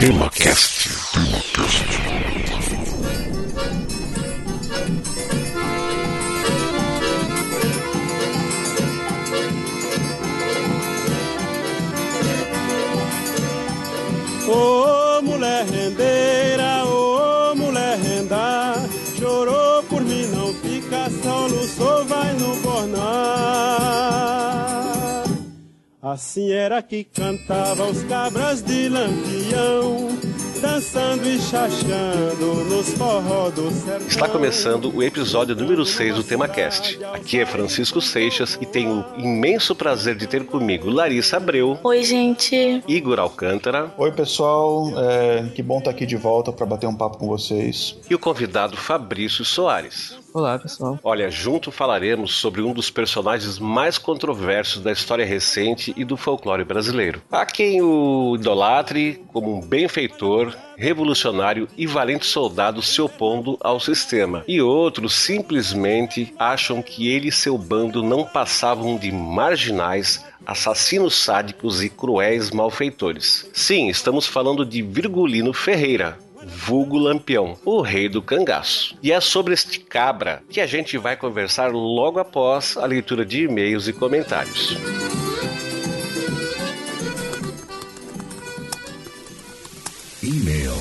TemaCast. TemaCast. Assim era que cantava os cabras de lampião dançando e chachando nos forró do sertão. Está começando o episódio número 6 do TemaCast. Aqui é Francisco Seixas e tenho o imenso prazer de ter comigo Larissa Abreu. Oi, gente. Igor Alcântara. Oi, pessoal. É, que bom estar aqui de volta para bater um papo com vocês. E o convidado Fabrício Soares. Olá, pessoal. Olha, junto falaremos sobre um dos personagens mais controversos da história recente e do folclore brasileiro. Há quem o idolatre como um benfeitor, revolucionário e valente soldado se opondo ao sistema, e outros simplesmente acham que ele e seu bando não passavam de marginais assassinos sádicos e cruéis malfeitores. Sim, estamos falando de Virgulino Ferreira, vulgo Lampião, o rei do cangaço. E é sobre este cabra que a gente vai conversar logo após a leitura de e-mails e comentários. E-mail.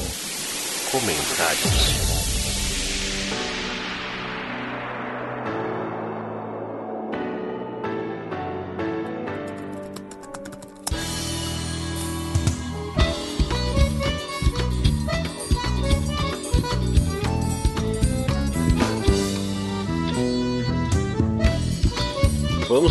Comentários.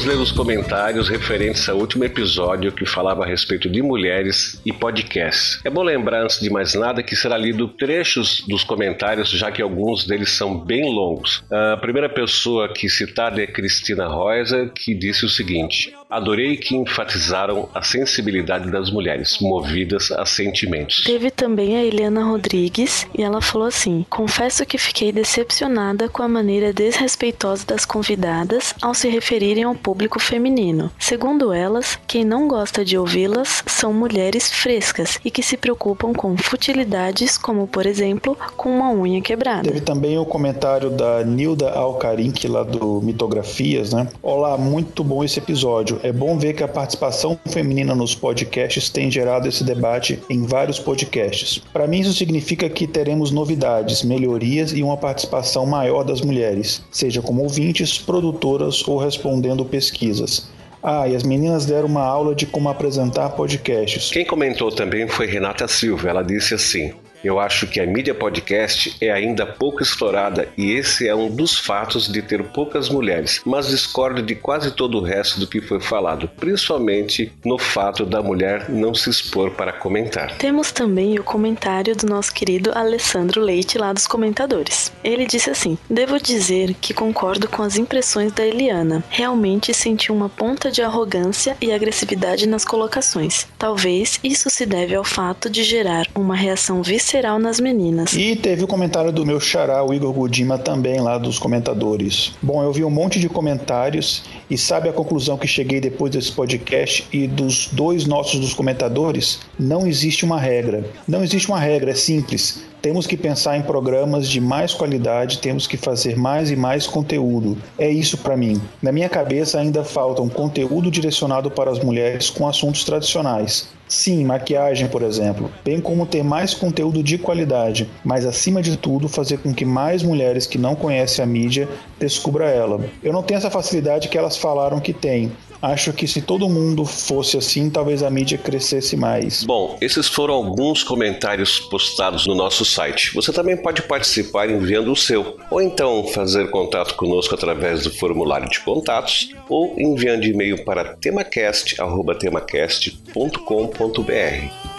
Ler os comentários referentes ao último episódio que falava a respeito de mulheres e podcasts. É bom lembrar, antes de mais nada, que será lido trechos dos comentários, já que alguns deles são bem longos. A primeira pessoa que citada é Cristina Reuser, que disse o seguinte: Adorei que enfatizaram a sensibilidade das mulheres, movidas a sentimentos. Teve também a Eliana Rodrigues e ela falou assim: Confesso que fiquei decepcionada com a maneira desrespeitosa das convidadas ao se referirem ao público feminino. Segundo elas, quem não gosta de ouvi-las são mulheres frescas e que se preocupam com futilidades, como por exemplo, com uma unha quebrada. Teve também o comentário da Nilda Alcarinque lá do Mitografias, né? Olá, muito bom esse episódio. É bom ver que a participação feminina nos podcasts tem gerado esse debate em vários podcasts. Para mim, isso significa que teremos novidades, melhorias e uma participação maior das mulheres, seja como ouvintes, produtoras ou respondendo pesquisas. Ah, e as meninas deram uma aula de como apresentar podcasts. Quem comentou também foi Renata Silva. Ela disse assim: eu acho que a mídia podcast é ainda pouco explorada e esse é um dos fatos de ter poucas mulheres, mas discordo de quase todo o resto do que foi falado, principalmente no fato da mulher não se expor para comentar. Temos também o comentário do nosso querido Alessandro Leite lá dos comentadores. Ele disse assim: Devo dizer que concordo com as impressões da Eliana. Realmente senti uma ponta de arrogância e agressividade nas colocações. Talvez isso se deve ao fato de gerar uma reação visceral visceral nas meninas. E teve o comentário do meu xará, o Igor Godima, também lá dos comentadores. Bom, eu vi um monte de comentários e sabe a conclusão que cheguei depois desse podcast e dos dois nossos dos comentadores? Não existe uma regra. Não existe uma regra, é simples. Temos que pensar em programas de mais qualidade, temos que fazer mais e mais conteúdo. É isso para mim. Na minha cabeça ainda falta um conteúdo direcionado para as mulheres com assuntos tradicionais. Sim, maquiagem, por exemplo, bem como ter mais conteúdo de qualidade, mas acima de tudo fazer com que mais mulheres que não conhecem a mídia descubra ela. Eu não tenho essa facilidade que elas falaram que tem, Acho que se todo mundo fosse assim, talvez a mídia crescesse mais. Bom, esses foram alguns comentários postados no nosso site. Você também pode participar enviando o seu, ou então fazer contato conosco através do formulário de contatos, ou enviando e-mail para temacast@temacast.com.br.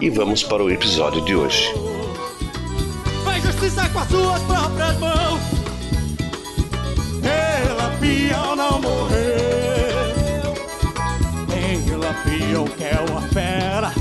E vamos para o episódio de hoje. Faz justiça com as suas próprias mãos. Lampião não morreu. Em Lampião que é uma fera.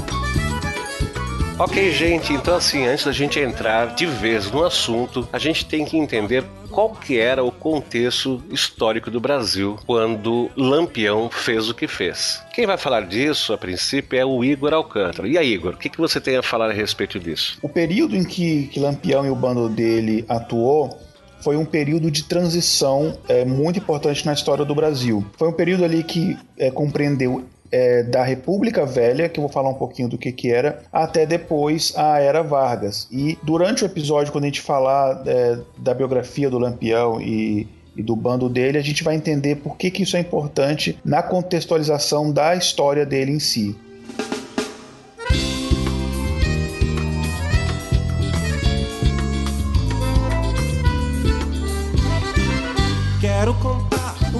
Ok, gente, então assim, antes da gente entrar de vez no assunto, a gente tem que entender qual que era o contexto histórico do Brasil quando Lampião fez o que fez. Quem vai falar disso, a princípio, é o Igor Alcântara. E aí, Igor, o que, que você tem a falar a respeito disso? O período em que, que Lampião e o bando dele atuou foi um período de transição é, muito importante na história do Brasil. Foi um período ali que é, compreendeu é, da República Velha, que eu vou falar um pouquinho do que, que era, até depois a Era Vargas. E durante o episódio, quando a gente falar é, da biografia do Lampião e, e do bando dele, a gente vai entender por que, que isso é importante na contextualização da história dele em si.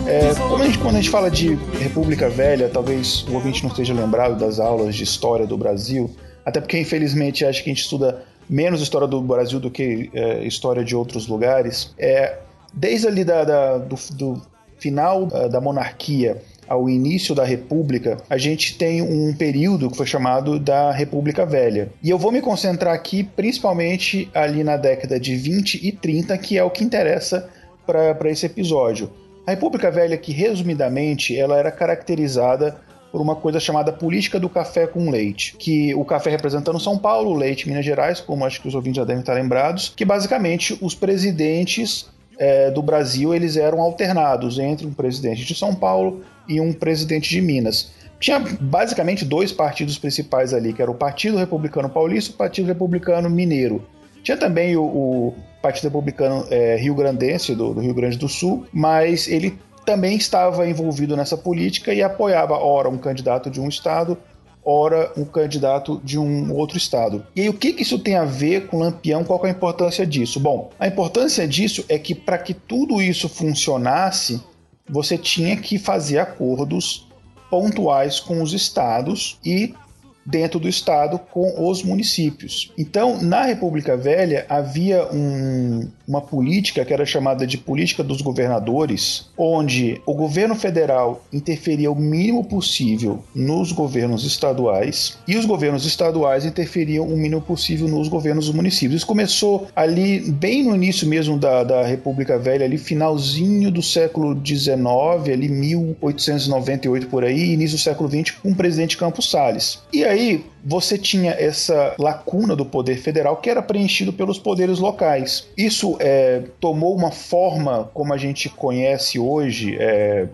É, como a gente, quando a gente fala de República Velha, talvez o ouvinte não esteja lembrado das aulas de história do Brasil, até porque infelizmente acho que a gente estuda menos história do Brasil do que é, história de outros lugares. É, desde ali da, da do, do, final uh, da monarquia ao início da República, a gente tem um período que foi chamado da República Velha. E eu vou me concentrar aqui principalmente ali na década de 20 e 30, que é o que interessa para esse episódio. A República Velha, que resumidamente, ela era caracterizada por uma coisa chamada política do café com leite, que o café representando São Paulo, o leite Minas Gerais, como acho que os ouvintes já devem estar lembrados, que basicamente os presidentes é, do Brasil eles eram alternados entre um presidente de São Paulo e um presidente de Minas. Tinha basicamente dois partidos principais ali, que era o Partido Republicano Paulista e o Partido Republicano Mineiro. Tinha também o, o Partido Republicano é, Rio Grandense, do, do Rio Grande do Sul, mas ele também estava envolvido nessa política e apoiava, ora, um candidato de um estado, ora, um candidato de um outro estado. E aí, o que, que isso tem a ver com Lampião? Qual é a importância disso? Bom, a importância disso é que para que tudo isso funcionasse, você tinha que fazer acordos pontuais com os estados e dentro do estado com os municípios. Então, na República Velha havia um, uma política que era chamada de política dos governadores, onde o governo federal interferia o mínimo possível nos governos estaduais e os governos estaduais interferiam o mínimo possível nos governos dos municípios. Isso começou ali bem no início mesmo da, da República Velha, ali finalzinho do século XIX, ali 1898 por aí, início do século XX, com o presidente Campos Salles. E aí aí você tinha essa lacuna do poder federal que era preenchido pelos poderes locais. Isso é, tomou uma forma como a gente conhece hoje, é,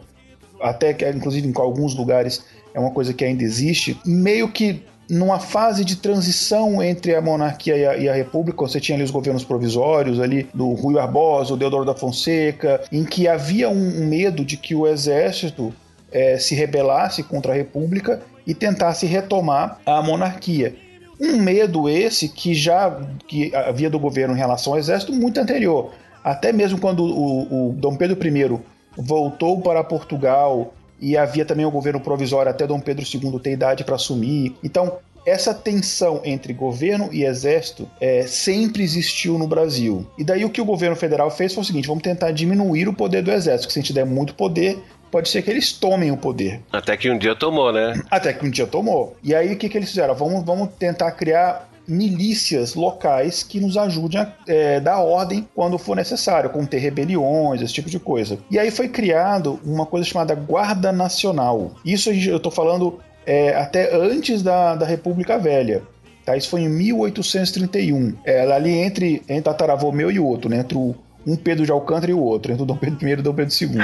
até que inclusive em alguns lugares é uma coisa que ainda existe, meio que numa fase de transição entre a monarquia e a, e a, república, você tinha ali os governos provisórios ali do Rui Barbosa, o Deodoro da Fonseca, em que havia um, um medo de que o exército é, se rebelasse contra a república e tentasse retomar a monarquia. Um medo esse que já que havia do governo em relação ao exército muito anterior. Até mesmo quando o, o Dom Pedro I voltou para Portugal e havia também o governo provisório até Dom Pedro II ter idade para assumir. Então, essa tensão entre governo e exército é, sempre existiu no Brasil. E daí o que o governo federal fez foi o seguinte: vamos tentar diminuir o poder do exército, que se a gente der muito poder, pode ser que eles tomem o poder. Até que um dia tomou, né? Até que um dia tomou. E aí o que, que eles fizeram? Vamos, vamos tentar criar milícias locais que nos ajudem a é, dar ordem quando for necessário, conter rebeliões, esse tipo de coisa. E aí foi criado uma coisa chamada Guarda Nacional. Isso eu estou falando é, até antes da, da República Velha. Tá? Isso foi em 1831. É, ali entre, entre tataravô meu e o outro, né? entre o, um Pedro de Alcântara e o outro, entre o Dom Pedro I e o Dom Pedro II.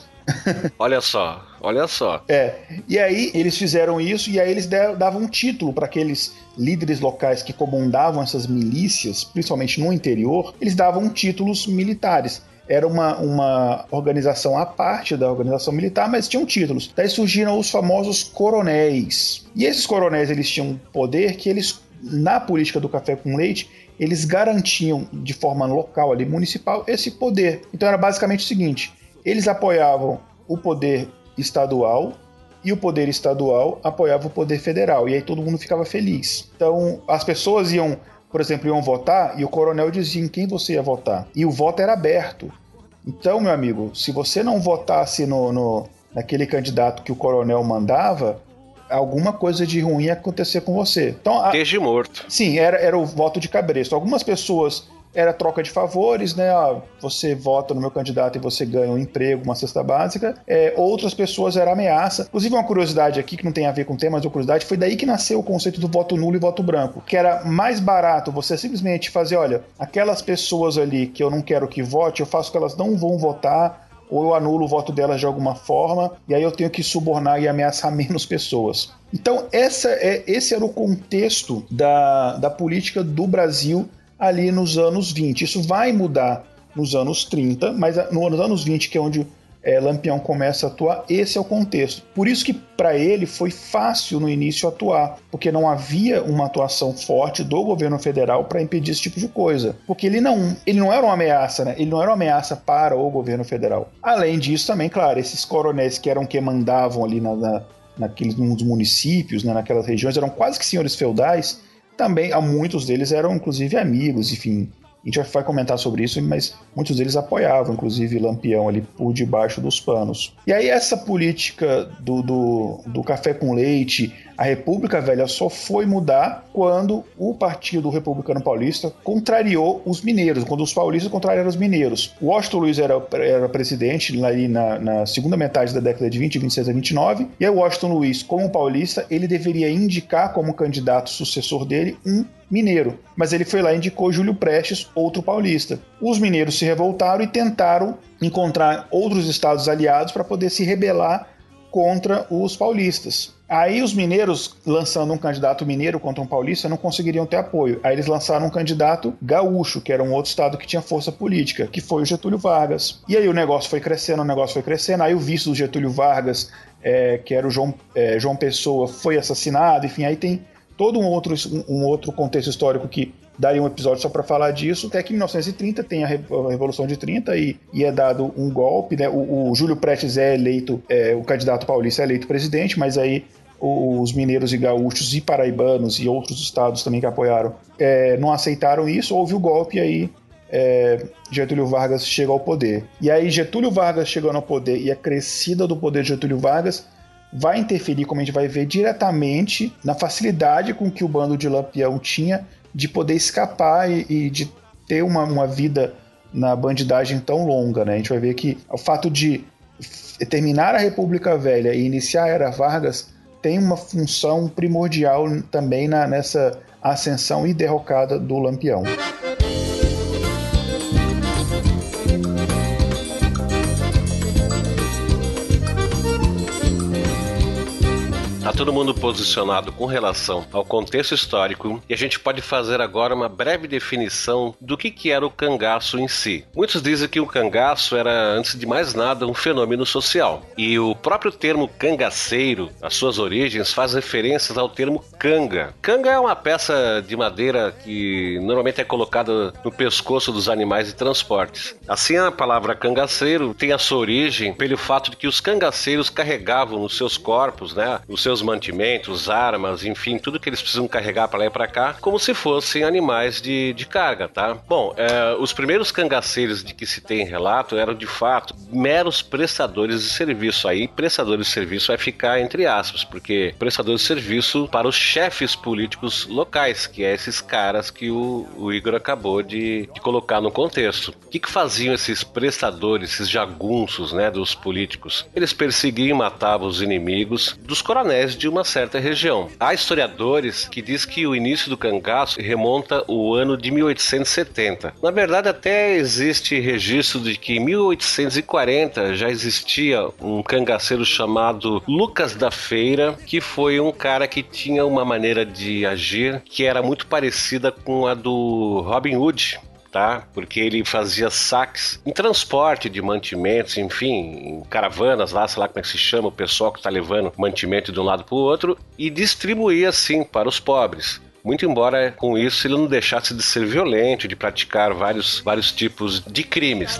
olha só, olha só. É. E aí eles fizeram isso e aí eles davam um título para aqueles líderes locais que comandavam essas milícias, principalmente no interior, eles davam títulos militares era uma, uma organização à parte da organização militar, mas tinham títulos. Daí surgiram os famosos coronéis. E esses coronéis eles tinham poder que eles na política do café com leite, eles garantiam de forma local ali municipal esse poder. Então era basicamente o seguinte: eles apoiavam o poder estadual e o poder estadual apoiava o poder federal. E aí todo mundo ficava feliz. Então as pessoas iam, por exemplo, iam votar e o coronel dizia em quem você ia votar. E o voto era aberto. Então, meu amigo, se você não votasse no, no naquele candidato que o coronel mandava, alguma coisa de ruim ia acontecer com você. Então, a, Desde morto. sim, era, era o voto de cabresto. Algumas pessoas era troca de favores, né? Ah, você vota no meu candidato e você ganha um emprego, uma cesta básica. É, outras pessoas era ameaça. Inclusive, uma curiosidade aqui que não tem a ver com o tema, mas uma curiosidade, foi daí que nasceu o conceito do voto nulo e voto branco. Que era mais barato você simplesmente fazer, olha, aquelas pessoas ali que eu não quero que vote, eu faço que elas não vão votar ou eu anulo o voto delas de alguma forma, e aí eu tenho que subornar e ameaçar menos pessoas. Então, essa é, esse era o contexto da, da política do Brasil ali nos anos 20. Isso vai mudar nos anos 30, mas nos anos 20, que é onde é, Lampião começa a atuar, esse é o contexto. Por isso que para ele foi fácil no início atuar, porque não havia uma atuação forte do governo federal para impedir esse tipo de coisa. Porque ele não, ele não era uma ameaça, né? Ele não era uma ameaça para o governo federal. Além disso, também, claro, esses coronéis que eram que mandavam ali na, na, naqueles nos municípios, né, naquelas regiões, eram quase que senhores feudais. Também, a muitos deles eram inclusive amigos, enfim, a gente vai comentar sobre isso, mas muitos deles apoiavam, inclusive Lampião ali por debaixo dos panos. E aí essa política do, do, do café com leite, a República Velha só foi mudar quando o Partido Republicano Paulista contrariou os mineiros, quando os paulistas contrariaram os mineiros. O Washington Luiz era, era presidente ali na, na segunda metade da década de 20, 26 a 29, e aí o Washington Luiz, como paulista, ele deveria indicar como candidato sucessor dele um mineiro, mas ele foi lá e indicou Júlio Prestes, outro paulista. Os mineiros se revoltaram e tentaram encontrar outros estados aliados para poder se rebelar contra os paulistas. Aí os mineiros, lançando um candidato mineiro contra um paulista, não conseguiriam ter apoio. Aí eles lançaram um candidato gaúcho, que era um outro estado que tinha força política, que foi o Getúlio Vargas. E aí o negócio foi crescendo, o negócio foi crescendo. Aí o vice do Getúlio Vargas, é, que era o João, é, João Pessoa, foi assassinado. Enfim, aí tem todo um outro, um outro contexto histórico que daria um episódio só para falar disso. Até que em 1930 tem a Revolução de 30 e, e é dado um golpe, né? O, o Júlio Prestes é eleito, é, o candidato paulista é eleito presidente, mas aí os mineiros e gaúchos e paraibanos e outros estados também que apoiaram é, não aceitaram isso, houve o golpe e aí é, Getúlio Vargas chega ao poder. E aí Getúlio Vargas chegando ao poder e a crescida do poder de Getúlio Vargas vai interferir, como a gente vai ver, diretamente na facilidade com que o bando de Lampião tinha de poder escapar e, e de ter uma, uma vida na bandidagem tão longa. Né? A gente vai ver que o fato de terminar a República Velha e iniciar a Era Vargas tem uma função primordial também na, nessa ascensão e derrocada do Lampião. Todo mundo posicionado com relação ao contexto histórico e a gente pode fazer agora uma breve definição do que, que era o cangaço em si. Muitos dizem que o cangaço era, antes de mais nada, um fenômeno social. E o próprio termo cangaceiro, as suas origens, faz referências ao termo canga. Canga é uma peça de madeira que normalmente é colocada no pescoço dos animais de transportes. Assim, a palavra cangaceiro tem a sua origem pelo fato de que os cangaceiros carregavam nos seus corpos, né, os seus mantimentos, armas, enfim, tudo que eles precisam carregar para lá e para cá, como se fossem animais de, de carga, tá? Bom, é, os primeiros cangaceiros de que se tem relato eram de fato meros prestadores de serviço. Aí, prestadores de serviço vai ficar entre aspas, porque prestadores de serviço para os chefes políticos locais, que é esses caras que o, o Igor acabou de, de, colocar no contexto. O que, que faziam esses prestadores, esses jagunços, né, dos políticos? Eles perseguiam e matavam os inimigos dos coronéis de uma certa região. Há historiadores que diz que o início do cangaço remonta o ano de 1870. Na verdade, até existe registro de que em 1840 já existia um cangaceiro chamado Lucas da Feira, que foi um cara que tinha uma maneira de agir que era muito parecida com a do Robin Hood, tá? Porque ele fazia saques em transporte de mantimentos, enfim, em caravanas lá, sei lá como é que se chama, o pessoal que está levando mantimento de um lado para o outro e distribuía assim para os pobres. Muito embora com isso ele não deixasse de ser violento, de praticar vários, vários tipos de crimes.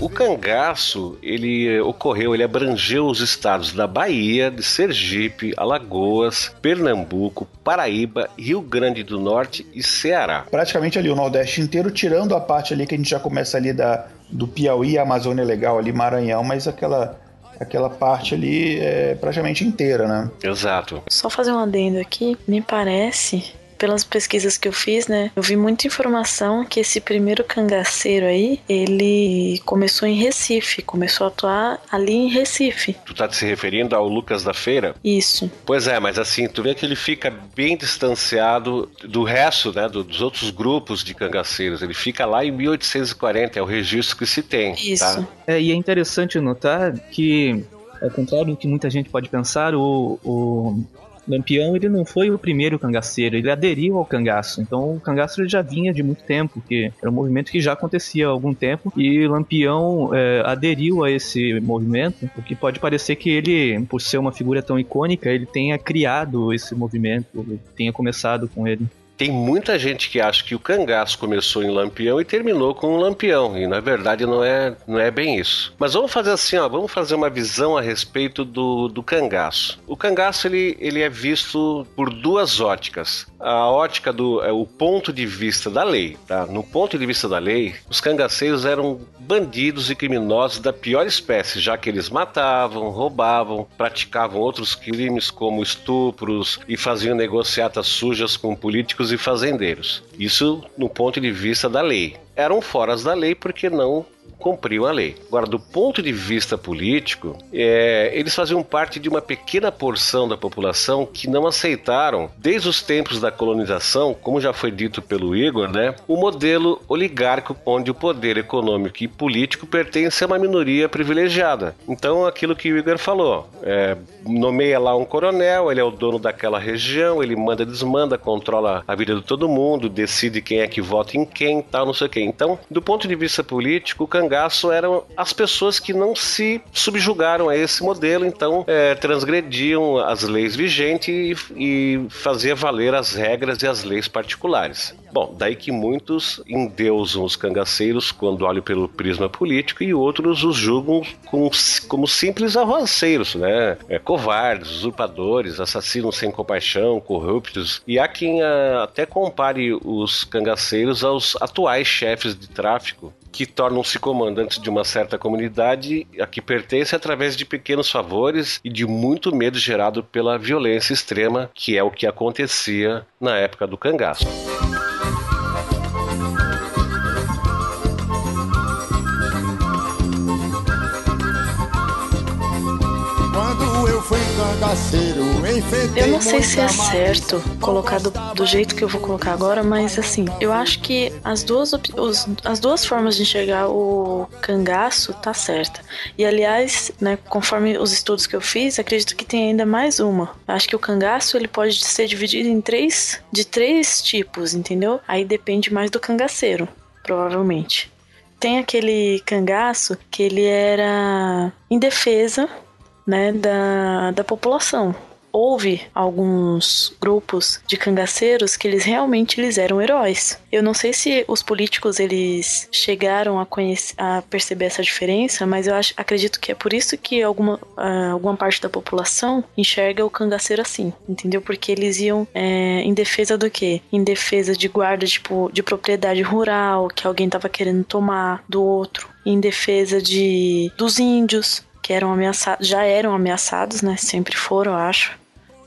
O cangaço, ele ocorreu, ele abrangeu os estados da Bahia, de Sergipe, Alagoas, Pernambuco, Paraíba, Rio Grande do Norte e Ceará. Praticamente ali o Nordeste inteiro, tirando a parte ali que a gente já começa ali da, do Piauí, Amazônia Legal ali, Maranhão, mas aquela aquela parte ali é, praticamente inteira, né? Exato. Só fazer um adendo aqui, me parece pelas pesquisas que eu fiz, né, eu vi muita informação que esse primeiro cangaceiro aí, ele começou em Recife, começou a atuar ali em Recife. Tu tá se referindo ao Lucas da Feira? Isso. Pois é, mas assim, tu vê que ele fica bem distanciado do resto, né, dos outros grupos de cangaceiros. Ele fica lá em 1840, é o registro que se tem. Isso. Tá? É, e é interessante notar que, ao contrário do que muita gente pode pensar, o, o Lampião ele não foi o primeiro cangaceiro, ele aderiu ao cangaço. Então o cangaço já vinha de muito tempo, que era um movimento que já acontecia há algum tempo e Lampião é, aderiu a esse movimento, o que pode parecer que ele, por ser uma figura tão icônica, ele tenha criado esse movimento, tenha começado com ele. Tem muita gente que acha que o cangaço começou em Lampião e terminou com o Lampião, e na verdade não é, não é bem isso. Mas vamos fazer assim, ó, vamos fazer uma visão a respeito do, do cangaço. O cangaço ele, ele é visto por duas óticas. A ótica do é, o ponto de vista da lei, tá? No ponto de vista da lei, os cangaceiros eram bandidos e criminosos da pior espécie, já que eles matavam, roubavam, praticavam outros crimes como estupros e faziam negociatas sujas com políticos e fazendeiros. Isso no ponto de vista da lei. Eram foras da lei porque não cumpriam a lei. Agora, do ponto de vista político, é, eles faziam parte de uma pequena porção da população que não aceitaram, desde os tempos da colonização, como já foi dito pelo Igor, né, o modelo oligárquico onde o poder econômico e político pertence a uma minoria privilegiada. Então, aquilo que o Igor falou, é, nomeia lá um coronel, ele é o dono daquela região, ele manda, desmanda, controla a vida de todo mundo, decide quem é que vota em quem, tal, não sei o quê. Então, do ponto de vista político, o cangaço eram as pessoas que não se subjugaram a esse modelo, então é, transgrediam as leis vigentes e, e fazia valer as regras e as leis particulares. Bom, daí que muitos endeusam os cangaceiros quando olham pelo prisma político e outros os julgam como, como simples arronceiros, né? É, covardes, usurpadores, assassinos sem compaixão, corruptos. E há quem a, até compare os cangaceiros aos atuais chefes de tráfico que tornam-se comandantes de uma certa comunidade a que pertence através de pequenos favores e de muito medo gerado pela violência extrema, que é o que acontecia na época do cangaço. Eu não sei se é certo colocar do, do jeito que eu vou colocar agora, mas assim, eu acho que as duas, os- as duas formas de enxergar o cangaço tá certa. E aliás, né, conforme os estudos que eu fiz, acredito que tem ainda mais uma. Acho que o cangaço ele pode ser dividido em três, de três tipos, entendeu? Aí depende mais do cangaceiro, provavelmente. Tem aquele cangaço que ele era indefesa né, da, da população. Houve alguns grupos de cangaceiros que eles realmente eles eram heróis. Eu não sei se os políticos eles chegaram a, conhecer, a perceber essa diferença, mas eu acho, acredito que é por isso que alguma, ah, alguma parte da população enxerga o cangaceiro assim, entendeu? Porque eles iam é, em defesa do quê? Em defesa de guarda tipo, de propriedade rural que alguém estava querendo tomar do outro, em defesa de dos índios que eram ameaçados, já eram ameaçados, né? Sempre foram, acho.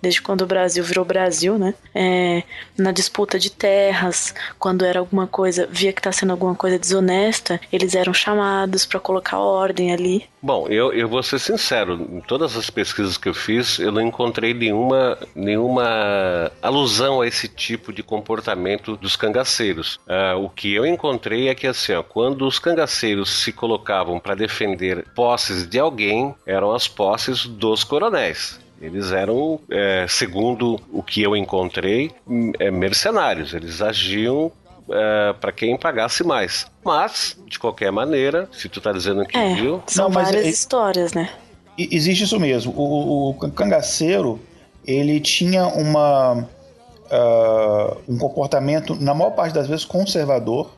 Desde quando o Brasil virou Brasil, né? É, na disputa de terras, quando era alguma coisa, via que tá sendo alguma coisa desonesta, eles eram chamados para colocar ordem ali. Bom, eu, eu vou ser sincero, em todas as pesquisas que eu fiz, eu não encontrei nenhuma, nenhuma alusão a esse tipo de comportamento dos cangaceiros. Ah, o que eu encontrei é que, assim, ó, quando os cangaceiros se colocavam para defender posses de alguém, eram as posses dos coronéis. Eles eram, é, segundo o que eu encontrei, m- é, mercenários. Eles agiam para quem pagasse mais. Mas, de qualquer maneira, se tu tá dizendo que É, viu, são Não, várias é- histórias, né? Existe isso mesmo. O, o cangaceiro, ele tinha uma, ah, um comportamento, na maior parte das vezes, conservador.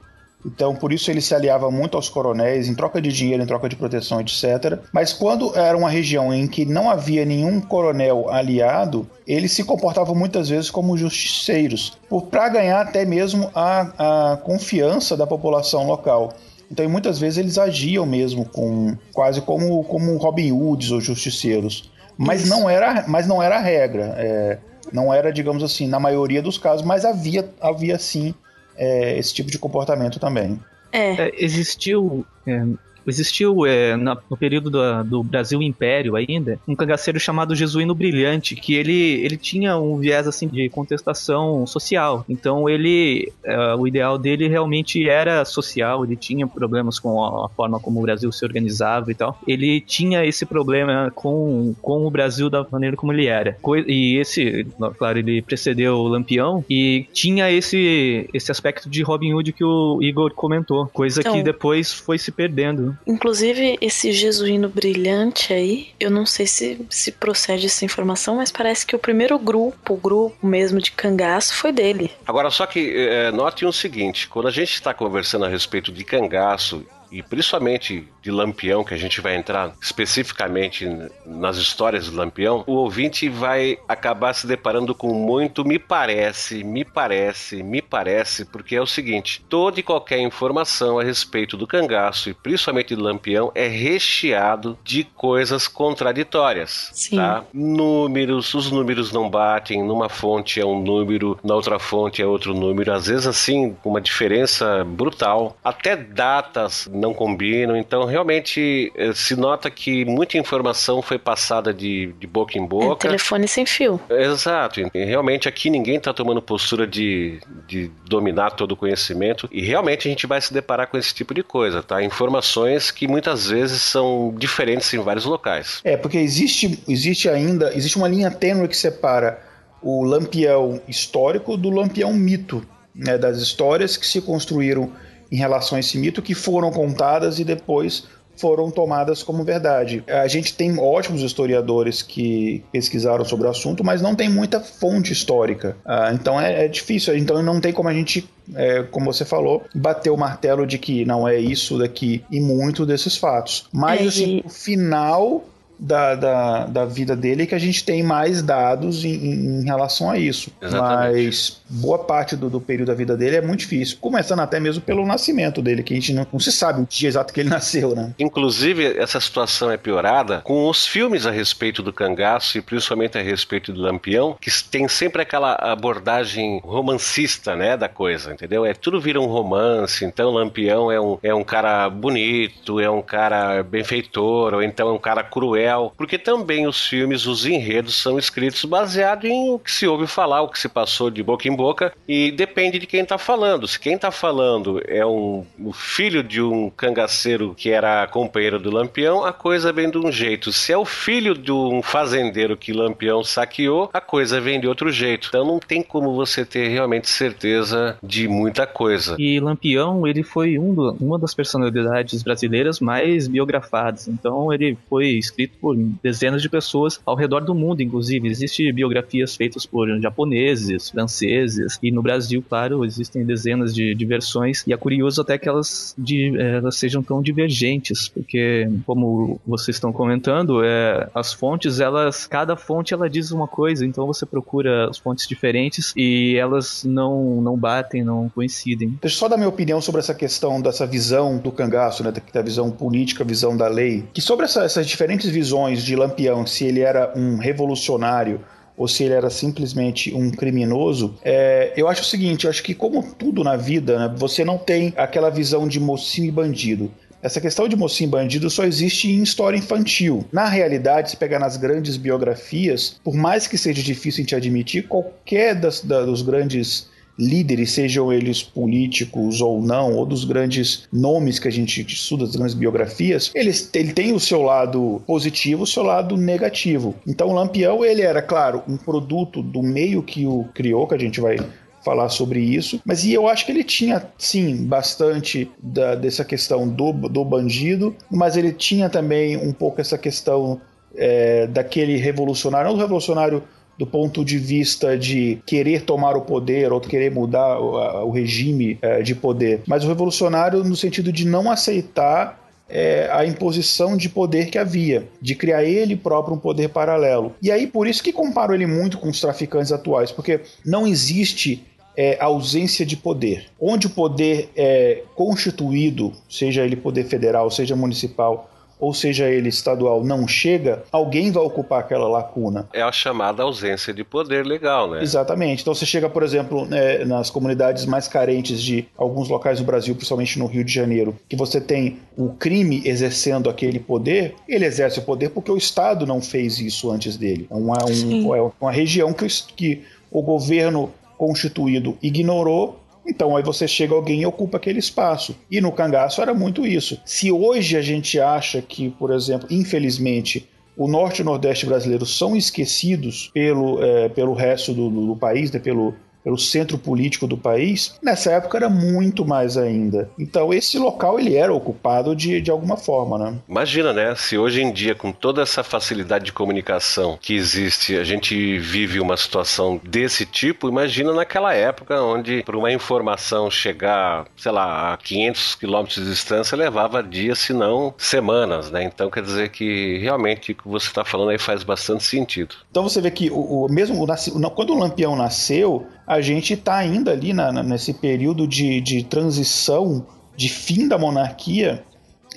Então, por isso ele se aliava muito aos coronéis, em troca de dinheiro, em troca de proteção, etc. Mas quando era uma região em que não havia nenhum coronel aliado, eles se comportavam muitas vezes como justiceiros, para ganhar até mesmo a, a confiança da população local. Então, muitas vezes eles agiam mesmo com quase como, como Robin Hoods ou justiceiros. Mas não era, mas não era a regra. É, não era, digamos assim, na maioria dos casos, mas havia, havia sim é, esse tipo de comportamento também. É. é existiu é, Existiu é, na, no período do, do, Brasil Império ainda um cangaceiro chamado Jesuíno Brilhante, que ele, ele tinha um viés assim de contestação social. Então ele, é, o ideal dele realmente era social. Ele tinha problemas com a, a, forma como o Brasil se organizava e tal. Ele tinha esse problema com, com o Brasil da maneira como ele era. E esse, claro, ele precedeu o Lampião e tinha esse esse aspecto de Robin Hood que o Igor comentou, coisa então, que depois foi se perdendo. Inclusive, esse jesuíno brilhante aí, eu não sei se, se procede essa informação, mas parece que o primeiro grupo, o grupo mesmo de cangaço, foi dele. Agora, só que é, note o seguinte: quando a gente está conversando a respeito de cangaço e principalmente de Lampião, que a gente vai entrar especificamente nas histórias de Lampião, o ouvinte vai acabar se deparando com muito me parece, me parece, me parece, porque é o seguinte: toda e qualquer informação a respeito do cangaço e principalmente de Lampião é recheado de coisas contraditórias. Sim. Tá? Números, os números não batem, numa fonte é um número, na outra fonte é outro número, às vezes assim, com uma diferença brutal. Até datas não combinam, então realmente eh, se nota que muita informação foi passada de, de boca em é, boca. É, telefone sem fio. Exato. E realmente aqui ninguém está tomando postura de, de dominar todo o conhecimento e realmente a gente vai se deparar com esse tipo de coisa, tá? Informações que muitas vezes são diferentes em vários locais. É, porque existe, existe ainda, existe uma linha tênue que separa o lampião histórico do lampião mito, né, das histórias que se construíram em relação a esse mito que foram contadas e depois foram tomadas como verdade. A gente tem ótimos historiadores que pesquisaram sobre o assunto, mas não tem muita fonte histórica. Ah, então é, é, difícil. Então não tem como a gente, é, como você falou, bater o martelo de que não é isso daqui e muito desses fatos. Mas é, assim, o final da, da, da, vida dele que a gente tem mais dados em, em relação a isso. Exatamente. Mas boa parte do, do, período da vida dele é muito difícil. Começando até mesmo pelo nascimento dele, que a gente não, não, se sabe o dia exato que ele nasceu, né? Inclusive, essa situação é piorada com os filmes a respeito do cangaço e principalmente a respeito do Lampião, que tem sempre aquela abordagem romancista, né, da coisa, entendeu? É tudo vira um romance, então Lampião é um, é um cara bonito, é um cara benfeitor, ou então é um cara cruel porque também os filmes, os enredos são escritos baseado em o que se ouve falar, o que se passou de boca em boca, e depende de quem está falando. Se quem está falando é um, o filho de um cangaceiro que era companheiro do Lampião, a coisa vem de um jeito. Se é o filho de um fazendeiro que Lampião saqueou, a coisa vem de outro jeito. Então não tem como você ter realmente certeza de muita coisa. E Lampião, ele foi um do, uma das personalidades brasileiras mais biografadas. Então ele foi escrito por dezenas de pessoas ao redor do mundo, inclusive. Existem biografias feitas por japoneses, franceses, e no Brasil, claro, existem dezenas de, de versões, e é curioso até que elas, de, eh, elas sejam tão divergentes, porque, como vocês estão comentando, é, as fontes, elas, cada fonte ela diz uma coisa, então você procura as fontes diferentes e elas não, não batem, não coincidem. Deixa eu só dar minha opinião sobre essa questão dessa visão do cangaço, né, da, visão política, visão da lei, que sobre essa, essas diferentes visões visões de Lampião, se ele era um revolucionário ou se ele era simplesmente um criminoso, é, eu acho o seguinte, eu acho que como tudo na vida, né, você não tem aquela visão de mocinho e bandido. Essa questão de mocinho bandido só existe em história infantil. Na realidade, se pegar nas grandes biografias, por mais que seja difícil de admitir, qualquer das, da, dos grandes líderes, sejam eles políticos ou não, ou dos grandes nomes que a gente estuda, das grandes biografias, eles, ele tem o seu lado positivo, o seu lado negativo. Então, o Lampião, ele era, claro, um produto do meio que o criou, que a gente vai falar sobre isso, mas e eu acho que ele tinha sim bastante da, dessa questão do, do bandido, mas ele tinha também um pouco essa questão é, daquele revolucionário, não do revolucionário do ponto de vista de querer tomar o poder ou querer mudar o, o regime é, de poder, mas o revolucionário no sentido de não aceitar é, a imposição de poder que havia, de criar ele próprio um poder paralelo. E aí por isso que comparo ele muito com os traficantes atuais, porque não existe é ausência de poder. Onde o poder é constituído, seja ele poder federal, seja municipal, ou seja ele estadual, não chega, alguém vai ocupar aquela lacuna. É a chamada ausência de poder legal, né? Exatamente. Então você chega, por exemplo, né, nas comunidades mais carentes de alguns locais do Brasil, principalmente no Rio de Janeiro, que você tem o crime exercendo aquele poder, ele exerce o poder porque o Estado não fez isso antes dele. É uma, um, é uma região que, que o governo constituído ignorou então aí você chega alguém e ocupa aquele espaço. E no cangaço era muito isso. Se hoje a gente acha que, por exemplo, infelizmente, o norte e o nordeste brasileiro são esquecidos pelo, é, pelo resto do, do país, né, pelo, pelo centro político do país, nessa época era muito mais ainda. Então esse local ele era ocupado de, de alguma forma, né? Imagina, né? Se hoje em dia, com toda essa facilidade de comunicação que existe, a gente vive uma situação desse tipo, imagina naquela época onde para uma informação chegar, sei lá, a 500 quilômetros de distância levava dias, se não semanas, né? Então quer dizer que realmente o que você está falando aí faz bastante sentido. Então você vê que o, o mesmo o, quando o Lampião nasceu, a gente está ainda ali na, nesse período de, de transição, de fim da monarquia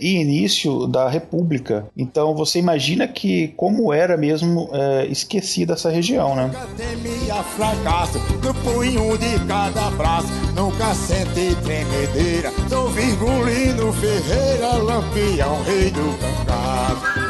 e início da República. Então você imagina que como era mesmo é, esquecida essa região, né? No punho de cada braço, nunca senti tremedeira. Sou Virgulino Ferreira, lampião, rei do.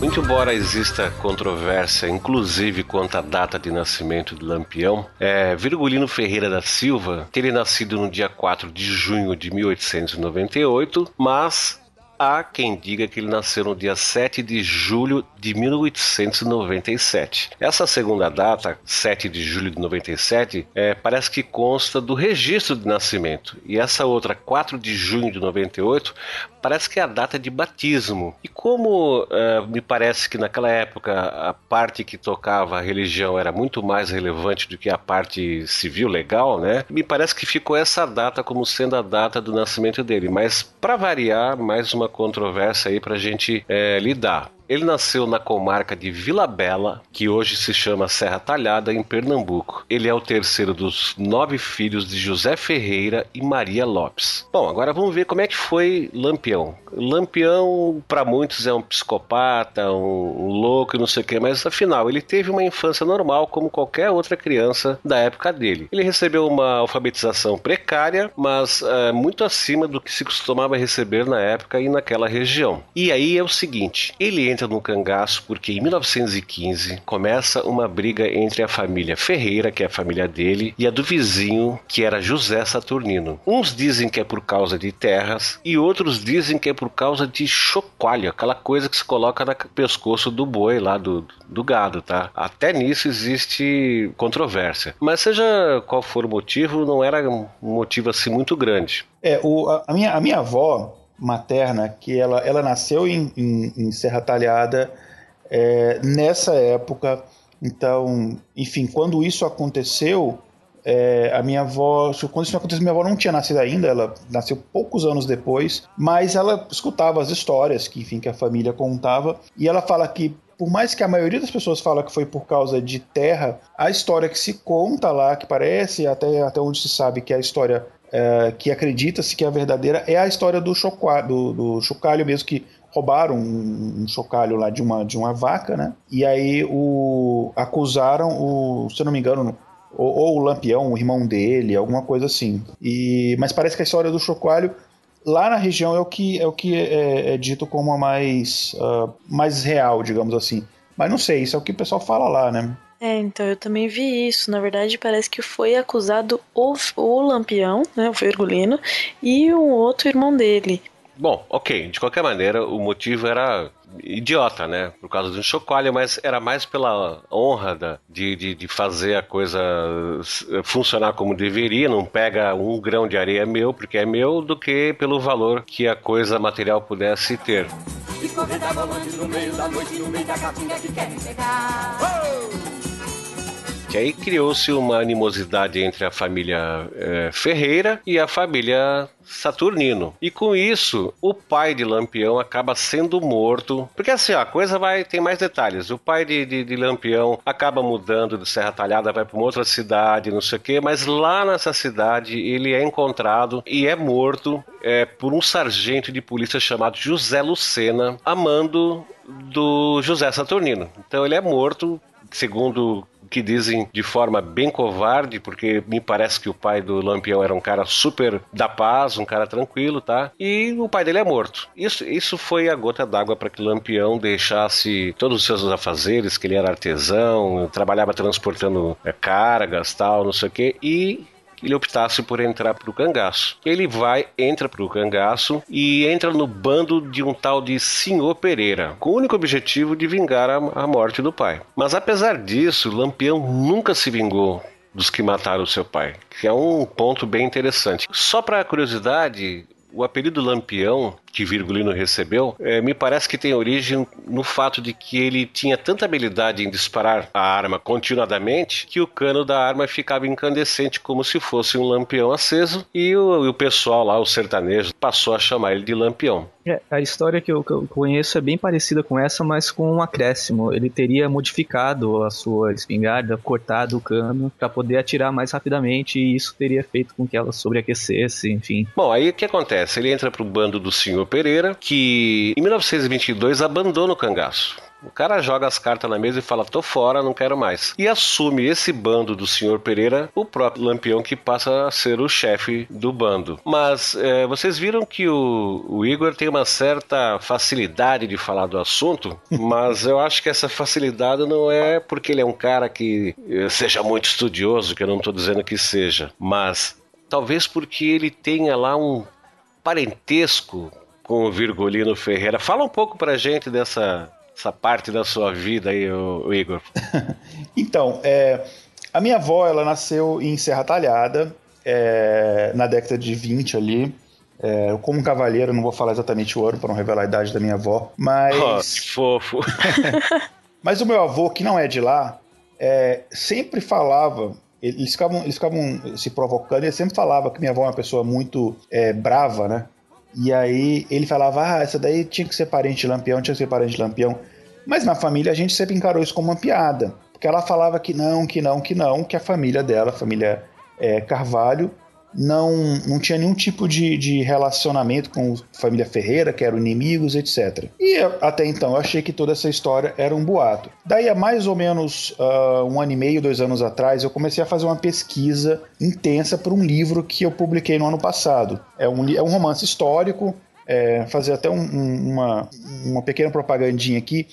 Muito embora exista controvérsia, inclusive quanto à data de nascimento do Lampião, é, Virgulino Ferreira da Silva teria nascido no dia 4 de junho de 1898, mas Há quem diga que ele nasceu no dia 7 de julho de 1897. Essa segunda data, 7 de julho de 97, é, parece que consta do registro de nascimento. E essa outra, 4 de junho de 98, parece que é a data de batismo. E como é, me parece que naquela época a parte que tocava a religião era muito mais relevante do que a parte civil legal, né? Me parece que ficou essa data como sendo a data do nascimento dele. Mas para variar, mais uma controvérsia aí para a gente é, lidar. Ele nasceu na comarca de Vila Bela, que hoje se chama Serra Talhada, em Pernambuco. Ele é o terceiro dos nove filhos de José Ferreira e Maria Lopes. Bom, agora vamos ver como é que foi Lampião. Lampião, para muitos, é um psicopata, um, louco e não sei o que, mas afinal, ele teve uma infância normal como qualquer outra criança da época dele. Ele recebeu uma alfabetização precária, mas é, muito acima do que se costumava receber na época e naquela região. E aí é o seguinte: ele entra entra no cangaço porque em 1915 começa uma briga entre a família Ferreira, que é a família dele, e a do vizinho, que era José Saturnino. Uns dizem que é por causa de terras e outros dizem que é por causa de chocalho, aquela coisa que se coloca no pescoço do boi lá do, do gado, tá? Até nisso existe controvérsia. Mas seja qual for o motivo, não era um motivo assim muito grande. É, o, a, minha, a minha avó, materna, que ela, ela nasceu em, em, em Serra Talhada é, nessa época. Então, enfim, quando isso aconteceu, é, a minha avó, quando isso aconteceu, minha avó não tinha nascido ainda, ela nasceu poucos anos depois, mas ela escutava as histórias que, enfim, que a família contava, e ela fala que por mais que a maioria das pessoas fala que foi por causa de terra, a história que se conta lá, que parece até, até onde se sabe que é a história é, que acredita-se que é a verdadeira é a história do, chocalho, do, do chocalho mesmo que roubaram um, um, chocalho lá de uma, de uma vaca, né? E aí o acusaram o, se eu não me engano, ou, ou, o Lampião, o irmão dele, alguma coisa assim. E mas parece que a história do chocalho lá na região é o que é o que é, é dito como a mais uh, mais real, digamos assim. Mas não sei, isso é o que o pessoal fala lá, né? É, então eu também vi isso. Na verdade, parece que foi acusado o, o Lampião, né, o Virgulino, e um outro irmão dele. Bom, ok. De qualquer maneira, o motivo era idiota, né? Por causa de um chocalho, mas era mais pela honra da, de, de, de, fazer a coisa funcionar como deveria, não pega um grão de areia meu, porque é meu, do que pelo valor que a coisa material pudesse ter. Que aí criou-se uma animosidade entre a família é, Ferreira e a família Saturnino. E com isso, o pai de Lampião acaba sendo morto. Porque assim, a coisa vai. tem mais detalhes. O pai de, de, de Lampião acaba mudando de Serra Talhada, vai para uma outra cidade, não sei o quê, mas lá nessa cidade ele é encontrado e é morto é, por um sargento de polícia chamado José Lucena, amando do José Saturnino. Então ele é morto, segundo que dizem de forma bem covarde, porque me parece que o pai do Lampião era um cara super da paz, um cara tranquilo, tá? E o pai dele é morto. Isso, isso foi a gota d'água para que Lampião deixasse todos os seus afazeres, que ele era artesão, trabalhava transportando é, cargas, tal, não sei o quê, e ele optasse por entrar pro cangaço. Ele vai, entra pro cangaço e entra no bando de um tal de Senhor Pereira, com o único objetivo de vingar a, a morte do pai. Mas apesar disso, Lampião nunca se vingou dos que mataram seu pai, que é um ponto bem interessante. Só para curiosidade, o apelido Lampião que Virgulino recebeu, é, me parece que tem origem no fato de que ele tinha tanta habilidade em disparar a arma continuadamente que o cano da arma ficava incandescente como se fosse um lampião aceso e o, e o pessoal lá, o sertanejo, passou a chamar ele de Lampião. É, a história que eu, que eu, conheço é bem parecida com essa, mas com um acréscimo. Ele teria modificado a sua espingarda, cortado o cano para poder atirar mais rapidamente e isso teria feito com que ela sobreaquecesse, enfim. Bom, aí o que acontece? Ele entra pro bando do senhor Senhor Pereira, que em 1922 abandona o cangaço. O cara joga as cartas na mesa e fala: tô fora, não quero mais. E assume esse bando do senhor Pereira, o próprio Lampião, que passa a ser o chefe do bando. Mas é, vocês viram que o, o, Igor tem uma certa facilidade de falar do assunto, mas eu acho que essa facilidade não é porque ele é um cara que é, seja muito estudioso, que eu não estou dizendo que seja, mas talvez porque ele tenha lá um parentesco com o Virgulino Ferreira. Fala um pouco pra gente dessa essa parte da sua vida aí, o, o Igor. então, é, a minha avó, ela nasceu em Serra Talhada, é, na década de 20 ali. É, como um cavalheiro, não vou falar exatamente o ano para não revelar a idade da minha avó, mas. Oh, que fofo! mas o meu avô, que não é de lá, é, sempre falava eles ficavam, eles ficavam se provocando e ele sempre falava que minha avó é uma pessoa muito é, brava, né? E aí ele falava, ah, essa daí tinha que ser parente de Lampião, tinha que ser parente de Lampião. Mas na família a gente sempre encarou isso como uma piada. Porque ela falava que não, que não, que não, que a família dela, a família é, Carvalho, não, não tinha nenhum tipo de, de relacionamento com a família Ferreira, que eram inimigos, etc. E até então eu achei que toda essa história era um boato. Daí, há mais ou menos uh, um ano e meio, dois anos atrás, eu comecei a fazer uma pesquisa intensa para um livro que eu publiquei no ano passado. É um, é um romance histórico, é, fazer até um, um, uma, uma pequena propagandinha aqui.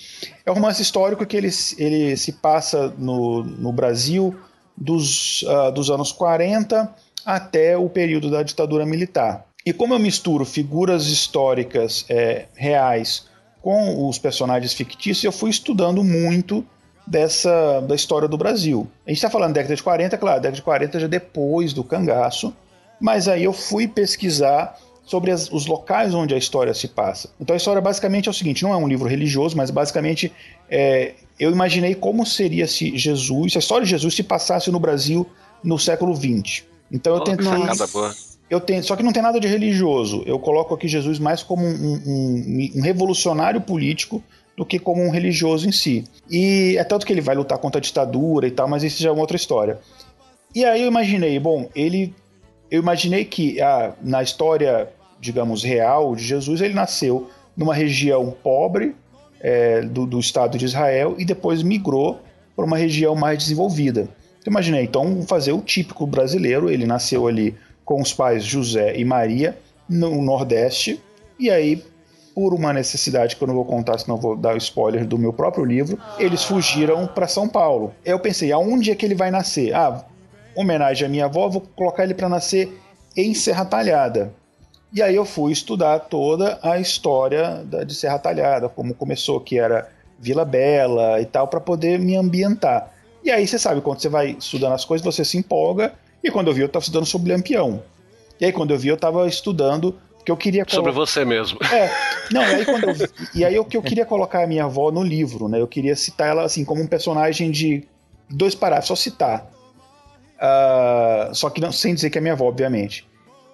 É um romance histórico que ele, ele se passa no, no Brasil dos, uh, dos anos 40 até o período da ditadura militar. E como eu misturo figuras históricas é, reais com os personagens fictícios, eu fui estudando muito dessa da história do Brasil. A gente está falando da década de 40, claro, década de 40 já depois do cangaço, mas aí eu fui pesquisar sobre as, os locais onde a história se passa. Então a história basicamente é o seguinte: não é um livro religioso, mas basicamente é, eu imaginei como seria se Jesus, se a história de Jesus se passasse no Brasil no século XX. Então eu tentei. Eu tento, só que não tem nada de religioso. Eu coloco aqui Jesus mais como um, um, um, revolucionário político do que como um religioso em si. E é tanto que ele vai lutar contra a ditadura e tal, mas isso já é uma outra história. E aí eu imaginei, bom, ele. Eu imaginei que ah, na história, digamos, real de Jesus, ele nasceu numa região pobre é, do, do Estado de Israel e depois migrou para uma região mais desenvolvida. Então, imaginei, então, fazer o típico brasileiro, ele nasceu ali com os pais José e Maria, no Nordeste, e aí, por uma necessidade que eu não vou contar, senão vou dar spoiler do meu próprio livro, eles fugiram para São Paulo. Eu pensei, aonde é que ele vai nascer? Ah, homenagem à minha avó, vou colocar ele para nascer em Serra Talhada. E aí eu fui estudar toda a história de Serra Talhada, como começou, que era Vila Bela e tal, para poder me ambientar. E aí você sabe, quando você vai estudando as coisas, você se empolga. E quando eu vi, eu estava estudando sobre Lampião. E aí quando eu vi, eu estava estudando que eu queria sobre você mesmo. É, não. E aí quando eu vi, e aí o que eu queria colocar a minha avó no livro, né? Eu queria citar ela assim como um personagem de dois parágrafos, só citar. Uh, só que não, sem dizer que é minha avó, obviamente.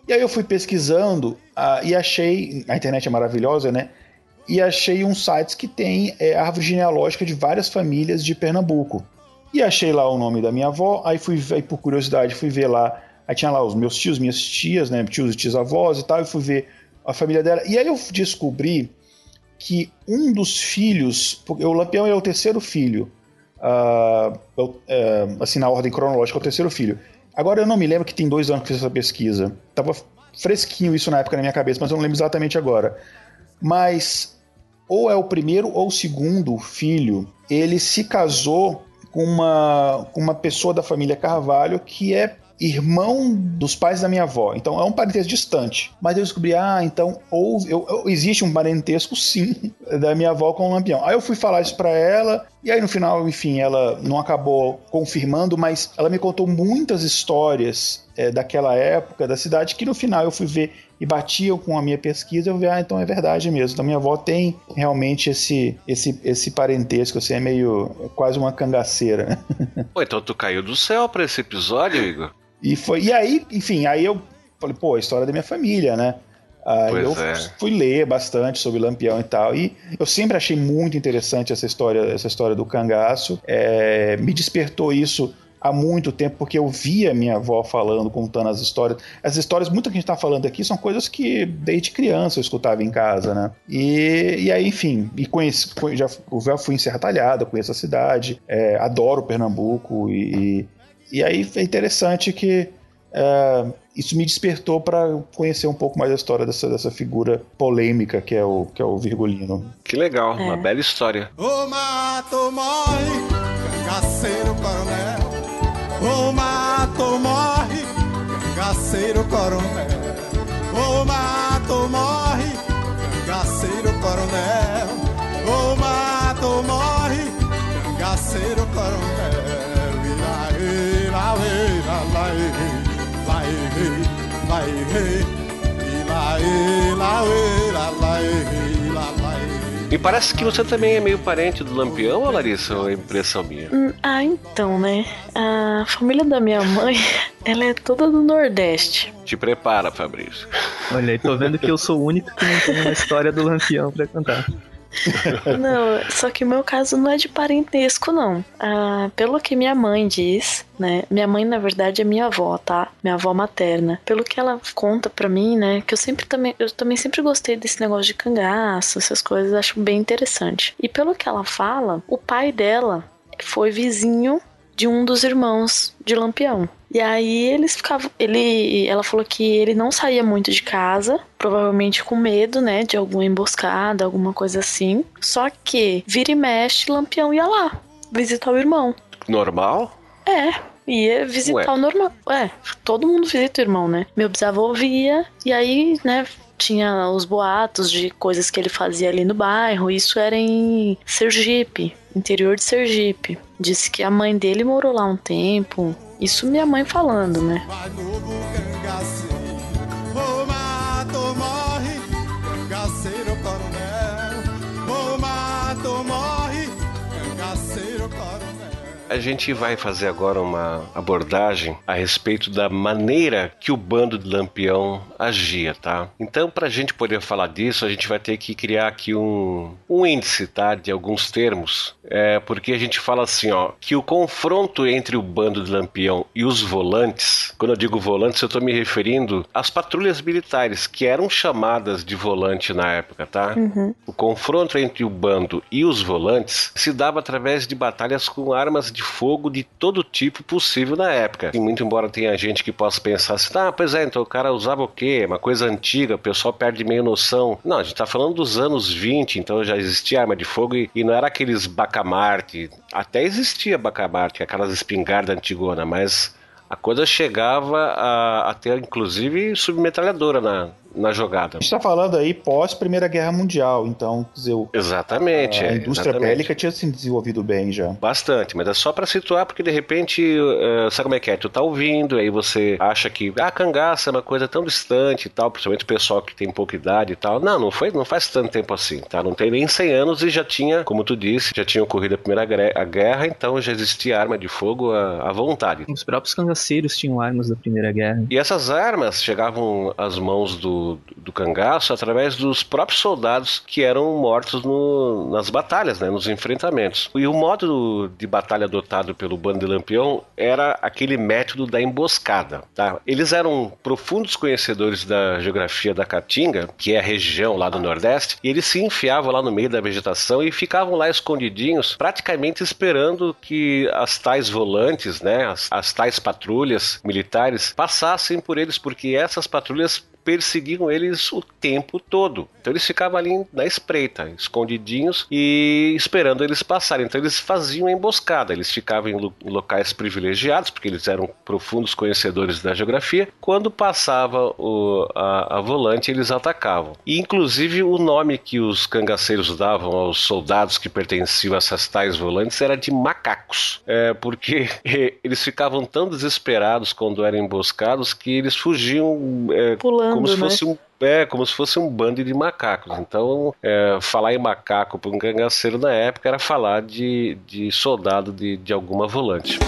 E aí eu fui pesquisando uh, e achei. A internet é maravilhosa, né? E achei uns sites que tem é, árvore genealógica de várias famílias de Pernambuco. E achei lá o nome da minha avó, aí fui aí por curiosidade, fui ver lá. Aí tinha lá os meus tios, minhas tias, né? Tios e tias avós e tal, e fui ver a família dela. E aí eu descobri que um dos filhos, porque o Lampião é o terceiro filho, uh, uh, assim na ordem cronológica, é o terceiro filho. Agora eu não me lembro que tem dois anos que fiz essa pesquisa. Tava fresquinho isso na época na minha cabeça, mas eu não lembro exatamente agora. Mas ou é o primeiro ou o segundo filho, ele se casou com uma, com uma pessoa da família Carvalho que é irmão dos pais da minha avó. Então é um parentesco distante. Mas eu descobri, ah, então ou, eu, eu, existe um parentesco sim da minha avó com o Lampião. Aí eu fui falar isso para ela e aí no final, enfim, ela não acabou confirmando, mas ela me contou muitas histórias é, daquela época da cidade que no final eu fui ver e batiam com a minha pesquisa, eu vi, ah, então é verdade mesmo. Então minha avó tem realmente esse esse esse parentesco, assim, é meio é quase uma cangaceira. Pô, então tu caiu do céu para esse episódio, Igor? E, foi, e aí, enfim, aí eu falei, pô, a história da minha família, né? Aí pois eu é. fui ler bastante sobre Lampião e tal. E eu sempre achei muito interessante essa história, essa história do cangaço. É, me despertou isso há muito tempo, porque eu via minha avó falando, contando as histórias. As histórias, muito que a gente está falando aqui, são coisas que desde criança eu escutava em casa, né? E, e aí, enfim, e conheci, já, já fui em Serra Talhada, conheço a cidade, é, adoro Pernambuco e, e aí é interessante que é, isso me despertou para conhecer um pouco mais a história dessa, dessa figura polêmica que é o, que é o Virgulino. Que legal, é. uma bela história. O mato morre, cangaceiro coronel. O mato morre, cangaceiro coronel. O mato morre, cangaceiro coronel. O mato morre, cangaceiro coronel. Me parece que você também é meio parente do Lampião, ou Larissa, ou é impressão minha? Hum, ah, então, né? A família da minha mãe, ela é toda do Nordeste. Te prepara, Fabrício. Olha, tô vendo que eu sou o único que não tem uma história do Lampião pra contar. não, só que o meu caso não é de parentesco, não. Ah, pelo que minha mãe diz, né? Minha mãe, na verdade, é minha avó, tá? Minha avó materna. Pelo que ela conta pra mim, né? Que eu sempre também, eu também sempre gostei desse negócio de cangaço, essas coisas, acho bem interessante. E pelo que ela fala, o pai dela foi vizinho de um dos irmãos de Lampião. E aí eles ficavam. Ele, ela falou que ele não saía muito de casa, provavelmente com medo, né? De alguma emboscada, alguma coisa assim. Só que vira e mexe, Lampião ia lá visitar o irmão. Normal? É, ia visitar Ué. o normal. É, todo mundo visita o irmão, né? Meu bisavô via, e aí, né, tinha os boatos de coisas que ele fazia ali no bairro. Isso era em Sergipe, interior de Sergipe. Disse que a mãe dele morou lá um tempo, isso minha mãe falando, né? A gente vai fazer agora uma abordagem a respeito da maneira que o bando de Lampião agia, tá? Então, para a gente poder falar disso, a gente vai ter que criar aqui um, um índice, tá? De alguns termos, é, porque a gente fala assim, ó, que o confronto entre o bando de Lampião e os volantes, quando eu digo volantes, eu estou me referindo às patrulhas militares, que eram chamadas de volante na época, tá? Uhum. O confronto entre o bando e os volantes se dava através de batalhas com armas de fogo de todo tipo possível na época. E muito embora tenha gente que possa pensar assim, ah, pois é, então o cara usava o quê? Uma coisa antiga, o pessoal perde meio noção. Não, a gente tá falando dos anos 20, então já existia arma de fogo e, e não era aqueles bacamarte. Até existia bacamarte, aquelas espingardas antigona, mas a coisa chegava a, a ter inclusive submetralhadora na, na jogada. A gente está falando aí pós Primeira Guerra Mundial, então, quer dizer, exatamente, a, é, indústria exatamente. bélica tinha se desenvolvido bem já. Bastante, mas é só para situar, porque de repente, uh, sabe como é que é? Tu tá ouvindo, aí você acha que, ah, cangaça é uma coisa tão distante e tal, principalmente o pessoal que tem pouca idade e tal. Não, não, foi, não faz tanto tempo assim, tá? Não tem nem 100 anos e já tinha, como tu disse, já tinha ocorrido a Primeira a Guerra, então já existia arma de fogo à, à vontade. Os próprios cangaceiros tinham armas da Primeira Guerra. E essas armas chegavam às mãos do, do cangaço através dos próprios soldados que eram mortos no, nas batalhas, né, nos enfrentamentos. E o modo de batalha adotado pelo bando de Lampião era aquele método da emboscada. Tá? Eles eram profundos conhecedores da geografia da Caatinga, que é a região lá do Nordeste, e eles se enfiavam lá no meio da vegetação e ficavam lá escondidinhos, praticamente esperando que as tais volantes, né, as, as tais patrulhas militares passassem por eles, porque essas patrulhas perseguiam eles o tempo todo. Então eles ficavam ali na espreita, escondidinhos e esperando eles passarem. Então eles faziam a emboscada, eles ficavam em locais privilegiados, porque eles eram profundos conhecedores da geografia. Quando passava o, a, a, volante, eles atacavam. E inclusive o nome que os cangaceiros davam aos soldados que pertenciam a essas tais volantes era de macacos, é, porque eles ficavam tão desesperados quando eram emboscados que eles fugiam é, Pulando, como se né? fosse um é como se fosse um bando de macacos. Então, é, falar em macaco para um cangaceiro na época era falar de, de soldado de, de alguma volante.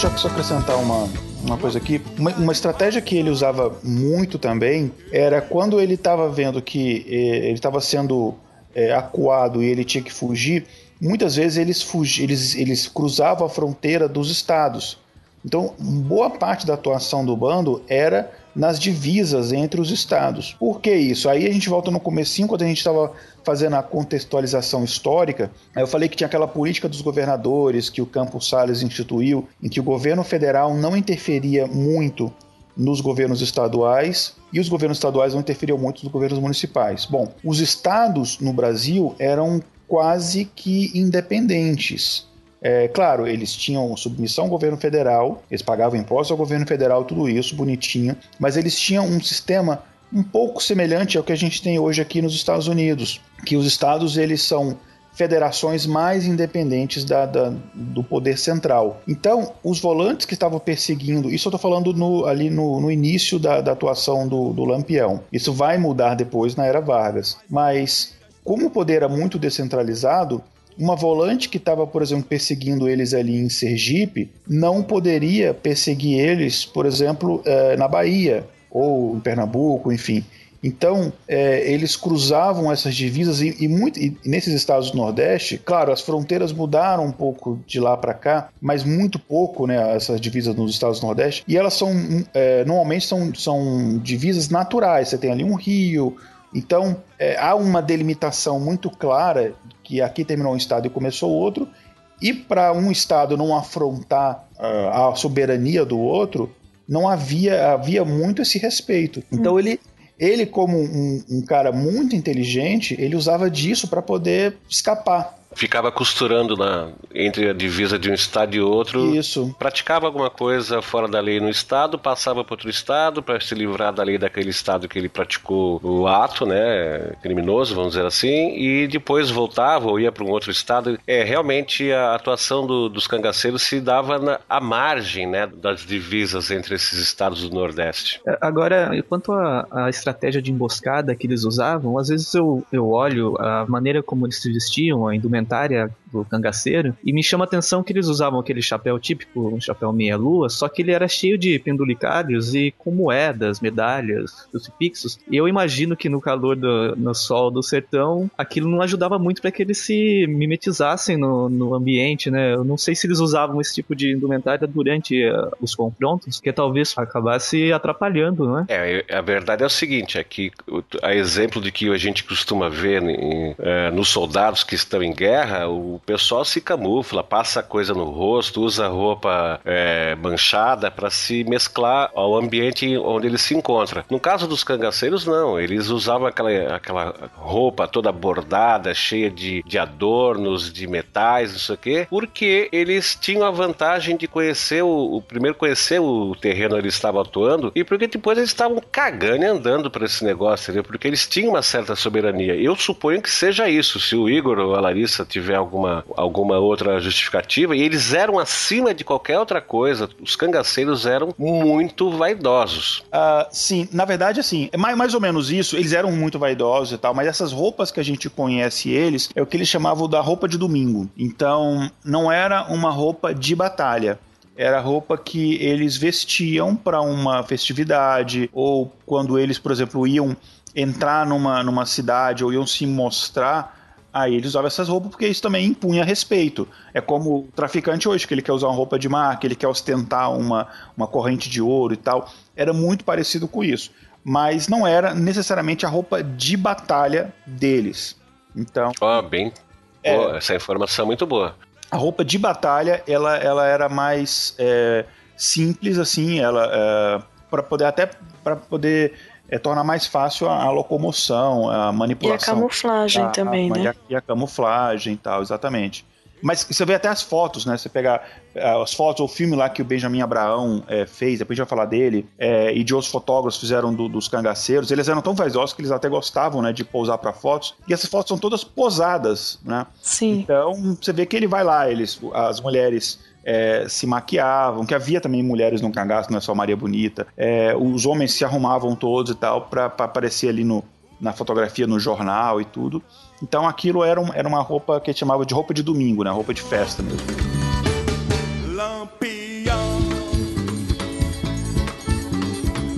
Deixa eu só acrescentar uma, uma coisa aqui. Uma, uma, estratégia que ele usava muito também era quando ele estava vendo que eh, ele estava sendo eh, acuado e ele tinha que fugir, muitas vezes eles, fugi, eles, eles cruzavam a fronteira dos estados. Então, boa parte da atuação do bando era nas divisas entre os estados. Por que isso? Aí a gente volta no comecinho, quando a gente estava fazendo a contextualização histórica, eu falei que tinha aquela política dos governadores que o Campos Salles instituiu, em que o governo federal não interferia muito nos governos estaduais e os governos estaduais não interferiam muito nos governos municipais. Bom, os estados no Brasil eram quase que independentes. É, claro, eles tinham submissão ao governo federal, eles pagavam impostos ao governo federal, tudo isso bonitinho, mas eles tinham um sistema um pouco semelhante ao que a gente tem hoje aqui nos Estados Unidos, que os estados eles são federações mais independentes da, da, do poder central. Então, os volantes que estavam perseguindo, isso eu estou falando no, ali no, no início da, da atuação do, do Lampião. Isso vai mudar depois na era Vargas. Mas, como o poder era muito descentralizado, uma volante que estava, por exemplo, perseguindo eles ali em Sergipe não poderia perseguir eles, por exemplo, na Bahia ou em Pernambuco, enfim. Então, é, eles cruzavam essas divisas e, e, muito, e, nesses estados do Nordeste, claro, as fronteiras mudaram um pouco de lá para cá, mas muito pouco, né, essas divisas nos estados do Nordeste, e elas são, é, normalmente são, são divisas naturais, você tem ali um rio, então é, há uma delimitação muito clara que aqui terminou um estado e começou outro, e para um estado não afrontar uh, a soberania do outro, não havia, havia muito esse respeito. Então hum. ele ele, como um, um, cara muito inteligente, ele usava disso para poder escapar. Ficava costurando na, entre a divisa de um estado e outro. Isso. Praticava alguma coisa fora da lei no estado, passava para outro estado para se livrar da lei daquele estado que ele praticou o ato, né, criminoso, vamos dizer assim, e depois voltava ou ia para um outro estado. É realmente a atuação do, dos cangaceiros se dava na, à margem, né, das divisas entre esses estados do Nordeste. Agora, quanto à estratégia de emboscada que eles usavam, às vezes eu, eu olho a maneira como eles se vestiam, a indumentaria indumentária do cangaceiro e me chama a atenção que eles usavam aquele chapéu típico, um chapéu meia-lua, só que ele era cheio de pendulicários e com moedas, medalhas, crucifixos. E eu imagino que no calor do no sol do sertão, aquilo não ajudava muito para que eles se mimetizassem no, no ambiente, né? Eu não sei se eles usavam esse tipo de indumentária durante uh, os confrontos, que talvez acabasse atrapalhando, né? É, a verdade é o seguinte, é que a exemplo de que a gente costuma ver em, é, nos soldados que estão em guerra, o pessoal se camufla, passa coisa no rosto, usa roupa é, manchada para se mesclar ao ambiente onde ele se encontra. No caso dos cangaceiros, não, eles usavam aquela, aquela roupa toda bordada, cheia de, de adornos, de metais, não sei o quê, porque eles tinham a vantagem de conhecer o, o primeiro conhecer o terreno onde eles estavam atuando e porque depois eles estavam cagando e andando para esse negócio, entendeu? Porque eles tinham uma certa soberania. Eu suponho que seja isso. Se o Igor ou a Larissa tiver alguma, alguma outra justificativa, e eles eram acima de qualquer outra coisa. Os cangaceiros eram muito vaidosos. Uh, sim, na verdade, assim, é mais, mais ou menos isso. Eles eram muito vaidosos e tal, mas essas roupas que a gente conhece eles é o que eles chamavam da roupa de domingo. Então, não era uma roupa de batalha era roupa que eles vestiam para uma festividade ou quando eles, por exemplo, iam entrar numa, numa cidade ou iam se mostrar, aí eles usavam essas roupas porque isso também impunha respeito. É como o traficante hoje, que ele quer usar uma roupa de marca, ele quer ostentar uma, uma corrente de ouro e tal. Era muito parecido com isso. Mas não era necessariamente a roupa de batalha deles. Então. Oh, bem. É, Pô, essa informação é muito boa. A roupa de batalha, ela, ela era mais é, simples, assim, ela. É, para poder até para poder é, torna mais fácil a, a, locomoção, a manipulação. E a camuflagem a, também, a, né? E a, camuflagem e tal, exatamente. Mas você vê até as fotos, né? Você pegar uh, as fotos, o filme lá que o Benjamin Abraão é, fez, depois a gente vai falar dele, é, e de outros fotógrafos fizeram do, dos cangaceiros, eles eram tão vaidosos que eles até gostavam, né, de pousar para fotos. E essas fotos são todas posadas, né? Sim. Então você vê que ele vai lá, eles, as mulheres é, se maquiavam, que havia também mulheres no cangaço, não é só Maria Bonita. É, os homens se arrumavam todos e tal para aparecer ali no, na fotografia, no jornal e tudo. Então aquilo era, um, era uma roupa que chamava de roupa de domingo, né? Roupa de festa mesmo.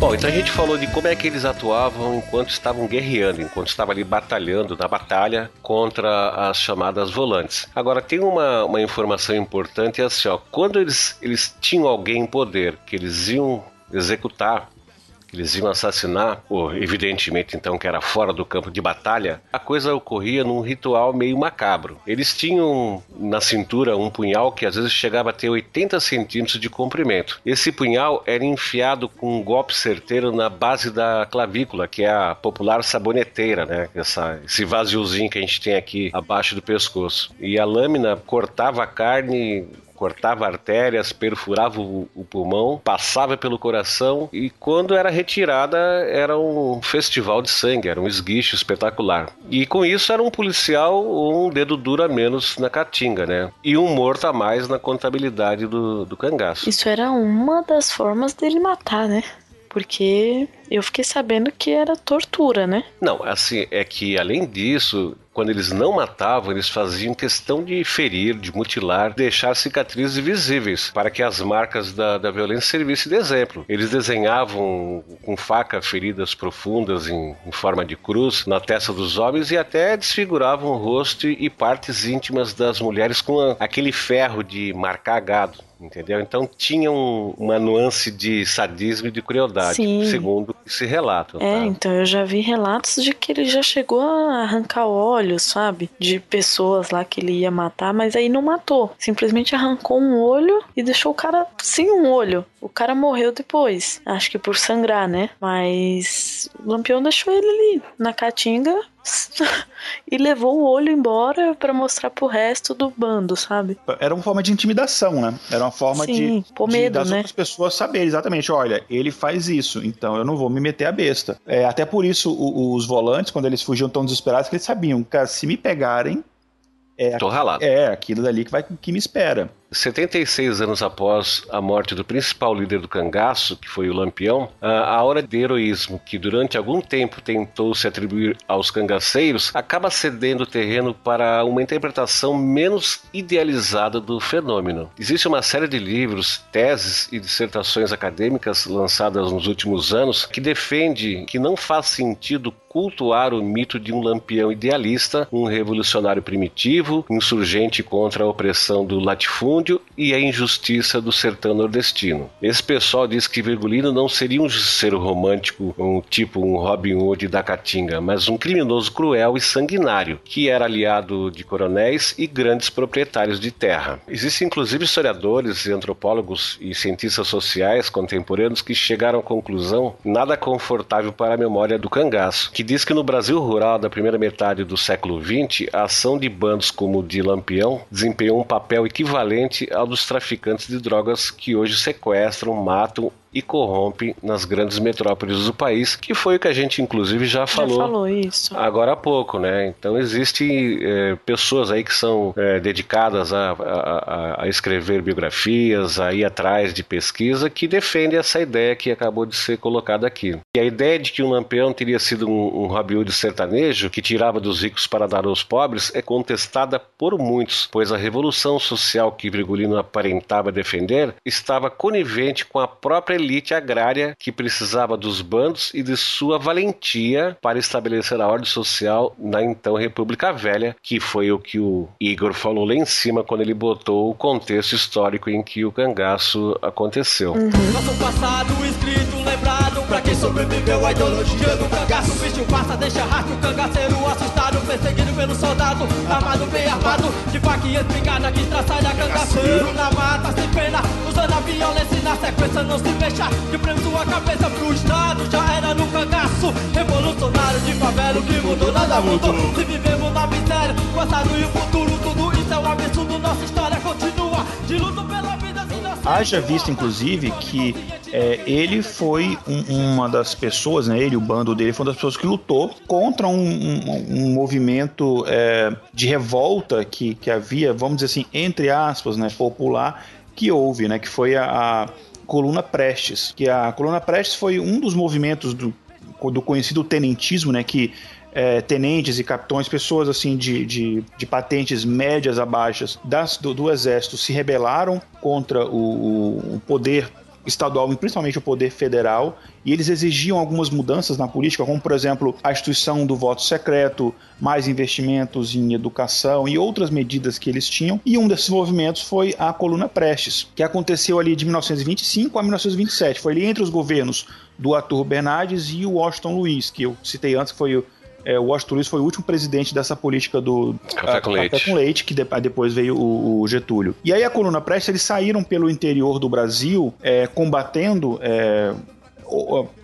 Bom, então a gente falou de como é que eles atuavam enquanto estavam guerreando, enquanto estavam ali batalhando na batalha contra as chamadas volantes. Agora, tem uma, uma informação importante, é assim, ó, quando eles, eles tinham alguém em poder, que eles iam executar eles iam assassinar, ou evidentemente então que era fora do campo de batalha, a coisa ocorria num ritual meio macabro. Eles tinham na cintura um punhal que às vezes chegava a ter 80 centímetros de comprimento. Esse punhal era enfiado com um golpe certeiro na base da clavícula, que é a popular saboneteira, né? Essa, esse vaziozinho que a gente tem aqui abaixo do pescoço. E a lâmina cortava a carne cortava artérias, perfurava o, o, pulmão, passava pelo coração e quando era retirada era um festival de sangue, era um esguicho espetacular. E com isso era um policial um dedo duro a menos na caatinga, né? E um morto a mais na contabilidade do, do cangaço. Isso era uma das formas dele matar, né? Porque eu fiquei sabendo que era tortura, né? Não, assim, é que além disso, quando eles não matavam, eles faziam questão de ferir, de mutilar, deixar cicatrizes visíveis, para que as marcas da, da violência servissem de exemplo. Eles desenhavam com faca feridas profundas em, em forma de cruz na testa dos homens e até desfiguravam o rosto e partes íntimas das mulheres com aquele ferro de marcar gado entendeu? Então tinha um, uma nuance de sadismo e de crueldade, Sim. segundo esse relato. É, tá? então eu já vi relatos de que ele já chegou a arrancar olhos, sabe? De pessoas lá que ele ia matar, mas aí não matou. Simplesmente arrancou um olho e deixou o cara sem um olho. O cara morreu depois. Acho que por sangrar, né? Mas o Lampião deixou ele ali na caatinga e levou o olho embora para mostrar pro resto do bando, sabe? Era uma forma de intimidação, né? Era uma forma Sim, de, pôr medo, das né? outras pessoas saberem exatamente, olha, ele faz isso, então eu não vou me meter a besta. É, até por isso o, os volantes, quando eles fugiam tão desesperados, que eles sabiam, cara, se me pegarem, é, Tô ralado. É, aquilo dali que vai que me espera. 76 anos após a morte do principal líder do cangaço, que foi o Lampião, a hora de heroísmo que durante algum tempo tentou se atribuir aos cangaceiros acaba cedendo terreno para uma interpretação menos idealizada do fenômeno. Existe uma série de livros, teses e dissertações acadêmicas lançadas nos últimos anos que defende que não faz sentido cultuar o mito de um lampião idealista, um revolucionário primitivo, insurgente contra a opressão do latifúndio e a injustiça do sertão nordestino. Esse pessoal diz que Virgulino não seria um ser romântico, um tipo um Robin Hood da Caatinga, mas um criminoso cruel e sanguinário, que era aliado de coronéis e grandes proprietários de terra. Existem inclusive historiadores, antropólogos e cientistas sociais contemporâneos que chegaram à conclusão nada confortável para a memória do cangaço, que que diz que no Brasil rural da primeira metade do século XX, a ação de bandos como o de Lampião desempenhou um papel equivalente ao dos traficantes de drogas que hoje sequestram, matam e corrompe nas grandes metrópoles do país, que foi o que a gente inclusive já falou, já falou isso. agora há pouco, né? Então existem é, pessoas aí que são é, dedicadas a, a, a, escrever biografias, a ir atrás de pesquisa, que defendem essa ideia que acabou de ser colocada aqui. E a ideia de que um Lampião teria sido um, um sertanejo que tirava dos ricos para dar aos pobres é contestada por muitos, pois a revolução social que Virgulino aparentava defender estava conivente com a própria elite agrária que precisava dos bandos e de sua valentia para estabelecer a ordem social na então República Velha, que foi o que o Igor falou lá em cima quando ele botou o contexto histórico em que o cangaço aconteceu. Uhum. Nosso passado escrito, sobreviveu a ideologia do cangaço. O bicho passa, deixa rastro, o cangaceiro assustado, perseguido pelo soldado, armado, bem armado, de e espingarda que traçalha cangaceiro na mata, sem pena, usando a violência e na sequência não se deixar que prende sua cabeça pro Estado. Já era no cangaço, revolucionário de favela, que mudou, nada mudou. Se vivemos na miséria, passado e o futuro, tudo isso é um absurdo. Nossa história continua de luto pela vida. Haja visto, inclusive, que é, ele foi um, uma das pessoas, né, ele, o bando dele, foi uma das pessoas que lutou contra um, um, um movimento é, de revolta que, que havia, vamos dizer assim, entre aspas, né, popular, que houve, né, que foi a, a Coluna Prestes, que a Coluna Prestes foi um dos movimentos do, do conhecido tenentismo, né, que é, tenentes e capitões, pessoas assim de, de, de patentes médias a baixas das, do, do, exército se rebelaram contra o, o poder estadual e principalmente o poder federal, e eles exigiam algumas mudanças na política, como por exemplo a instituição do voto secreto, mais investimentos em educação e outras medidas que eles tinham. E um desses movimentos foi a Coluna Prestes, que aconteceu ali de 1925 a 1927. Foi ali entre os governos do Arthur Bernardes e o Washington Luiz, que eu citei antes, que foi o é, o Washington Luiz foi o último presidente dessa política do café com, leite. Café com leite, que depois veio o, o, Getúlio. E aí a coluna Prestes, eles saíram pelo interior do Brasil é, combatendo é,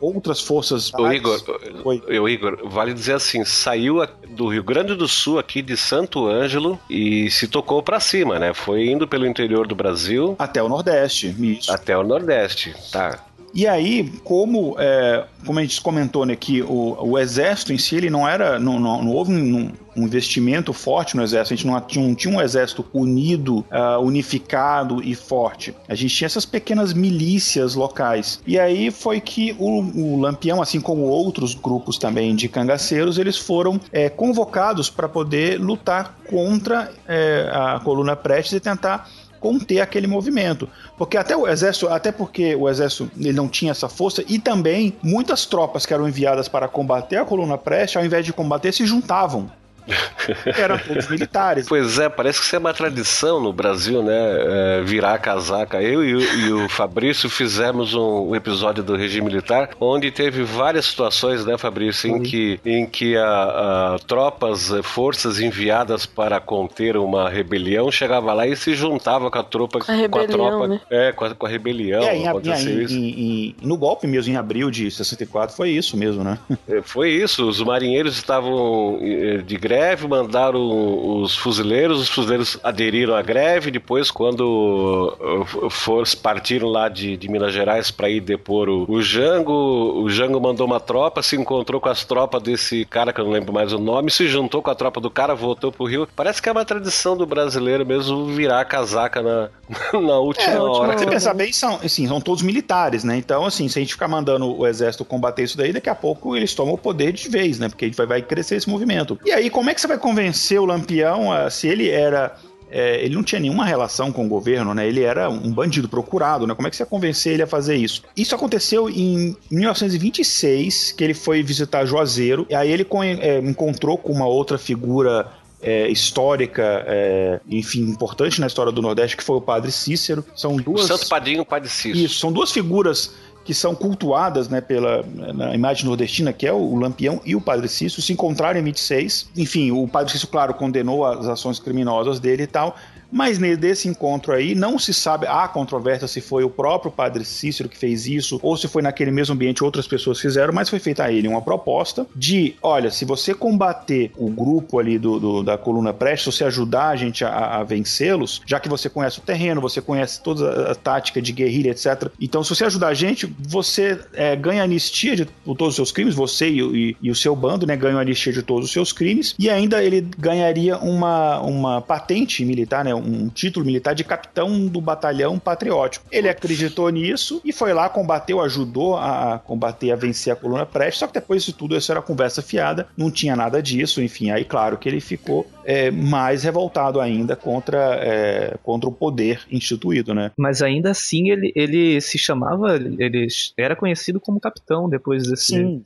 outras forças. O Igor, o Igor, vale dizer assim, saiu do Rio Grande do Sul aqui de Santo Ângelo e se tocou para cima, né? Foi indo pelo interior do Brasil até o Nordeste, isso. Até o Nordeste, tá. E aí, como, é, como a gente comentou né, que o, o exército em si ele não era, não, não, não houve um, um, investimento forte no exército, a gente não tinha, tinha um exército unido, uh, unificado e forte. A gente tinha essas pequenas milícias locais. E aí foi que o, o Lampião, assim como outros grupos também de cangaceiros, eles foram é, convocados para poder lutar contra é, a coluna Prestes e tentar conter aquele movimento. Porque até o exército, até porque o exército ele não tinha essa força e também muitas tropas que eram enviadas para combater a coluna Preste, ao invés de combater, se juntavam eram todos militares. Pois é, parece que isso é uma tradição no Brasil, né? É, virar a casaca. Eu e o, e o Fabrício fizemos um, um, episódio do regime militar onde teve várias situações, né, Fabrício, em que, em que a, a, tropas, eh, forças enviadas para conter uma rebelião chegava lá e se juntava com a tropa, a rebelião, com a tropa, né? é, com a, com a rebelião. É, em, aconteceu em, isso. Em, no golpe mesmo, em abril de 64, foi isso mesmo, né? É, foi isso. Os marinheiros estavam eh, de greve greve, mandaram os fuzileiros, os fuzileiros aderiram à greve. Depois, quando uh, for, partiram lá de, de Minas Gerais para ir depor o, o Jango, o Jango mandou uma tropa, se encontrou com as tropas desse cara que eu não lembro mais o nome, se juntou com a tropa do cara, voltou pro Rio. Parece que é uma tradição do brasileiro mesmo virar a casaca na, na última é, hora. Se pensar bem, são, assim, são todos militares, né? Então, assim, se a gente ficar mandando o exército combater isso daí, daqui a pouco eles tomam o poder de vez, né? Porque a gente vai, vai crescer esse movimento. E aí, como é que você vai convencer o Lampião a, se ele era é, ele não tinha nenhuma relação com o governo, né? Ele era um bandido procurado, né? Como é que você ia convencer ele a fazer isso? Isso aconteceu em 1926, que ele foi visitar Juazeiro, e aí ele é, encontrou com uma outra figura é, histórica, é, enfim, importante na história do Nordeste, que foi o Padre Cícero. São duas. O Santo Padrinho, o Padre Cícero. Isso, são duas figuras que são cultuadas né, pela na imagem nordestina, que é o Lampião e o Padre Cício, se encontraram em 26. Enfim, o Padre Cício, claro, condenou as ações criminosas dele e tal, mas desse encontro aí não se sabe, há controvérsia se foi o próprio padre Cícero que fez isso ou se foi naquele mesmo ambiente outras pessoas fizeram, mas foi feita a ele uma proposta de, olha, se você combater o grupo ali do, do da coluna Prestes, se ajudar a gente a, a vencê-los, já que você conhece o terreno, você conhece toda a tática de guerrilha, etc. Então, se você ajudar a gente, você é, ganha anistia de, de todos os seus crimes, você e, e, e o seu bando, né, ganham anistia de todos os seus crimes, e ainda ele ganharia uma, uma patente militar, né, um título militar de capitão do batalhão patriótico. Ele acreditou nisso e foi lá, combateu, ajudou a combater, a vencer a coluna Prestes, só que depois disso tudo, isso era conversa fiada, não tinha nada disso, enfim, aí claro que ele ficou é, mais revoltado ainda contra, é, contra o poder instituído, né? Mas ainda assim ele, ele se chamava, ele era conhecido como capitão depois desse... Sim,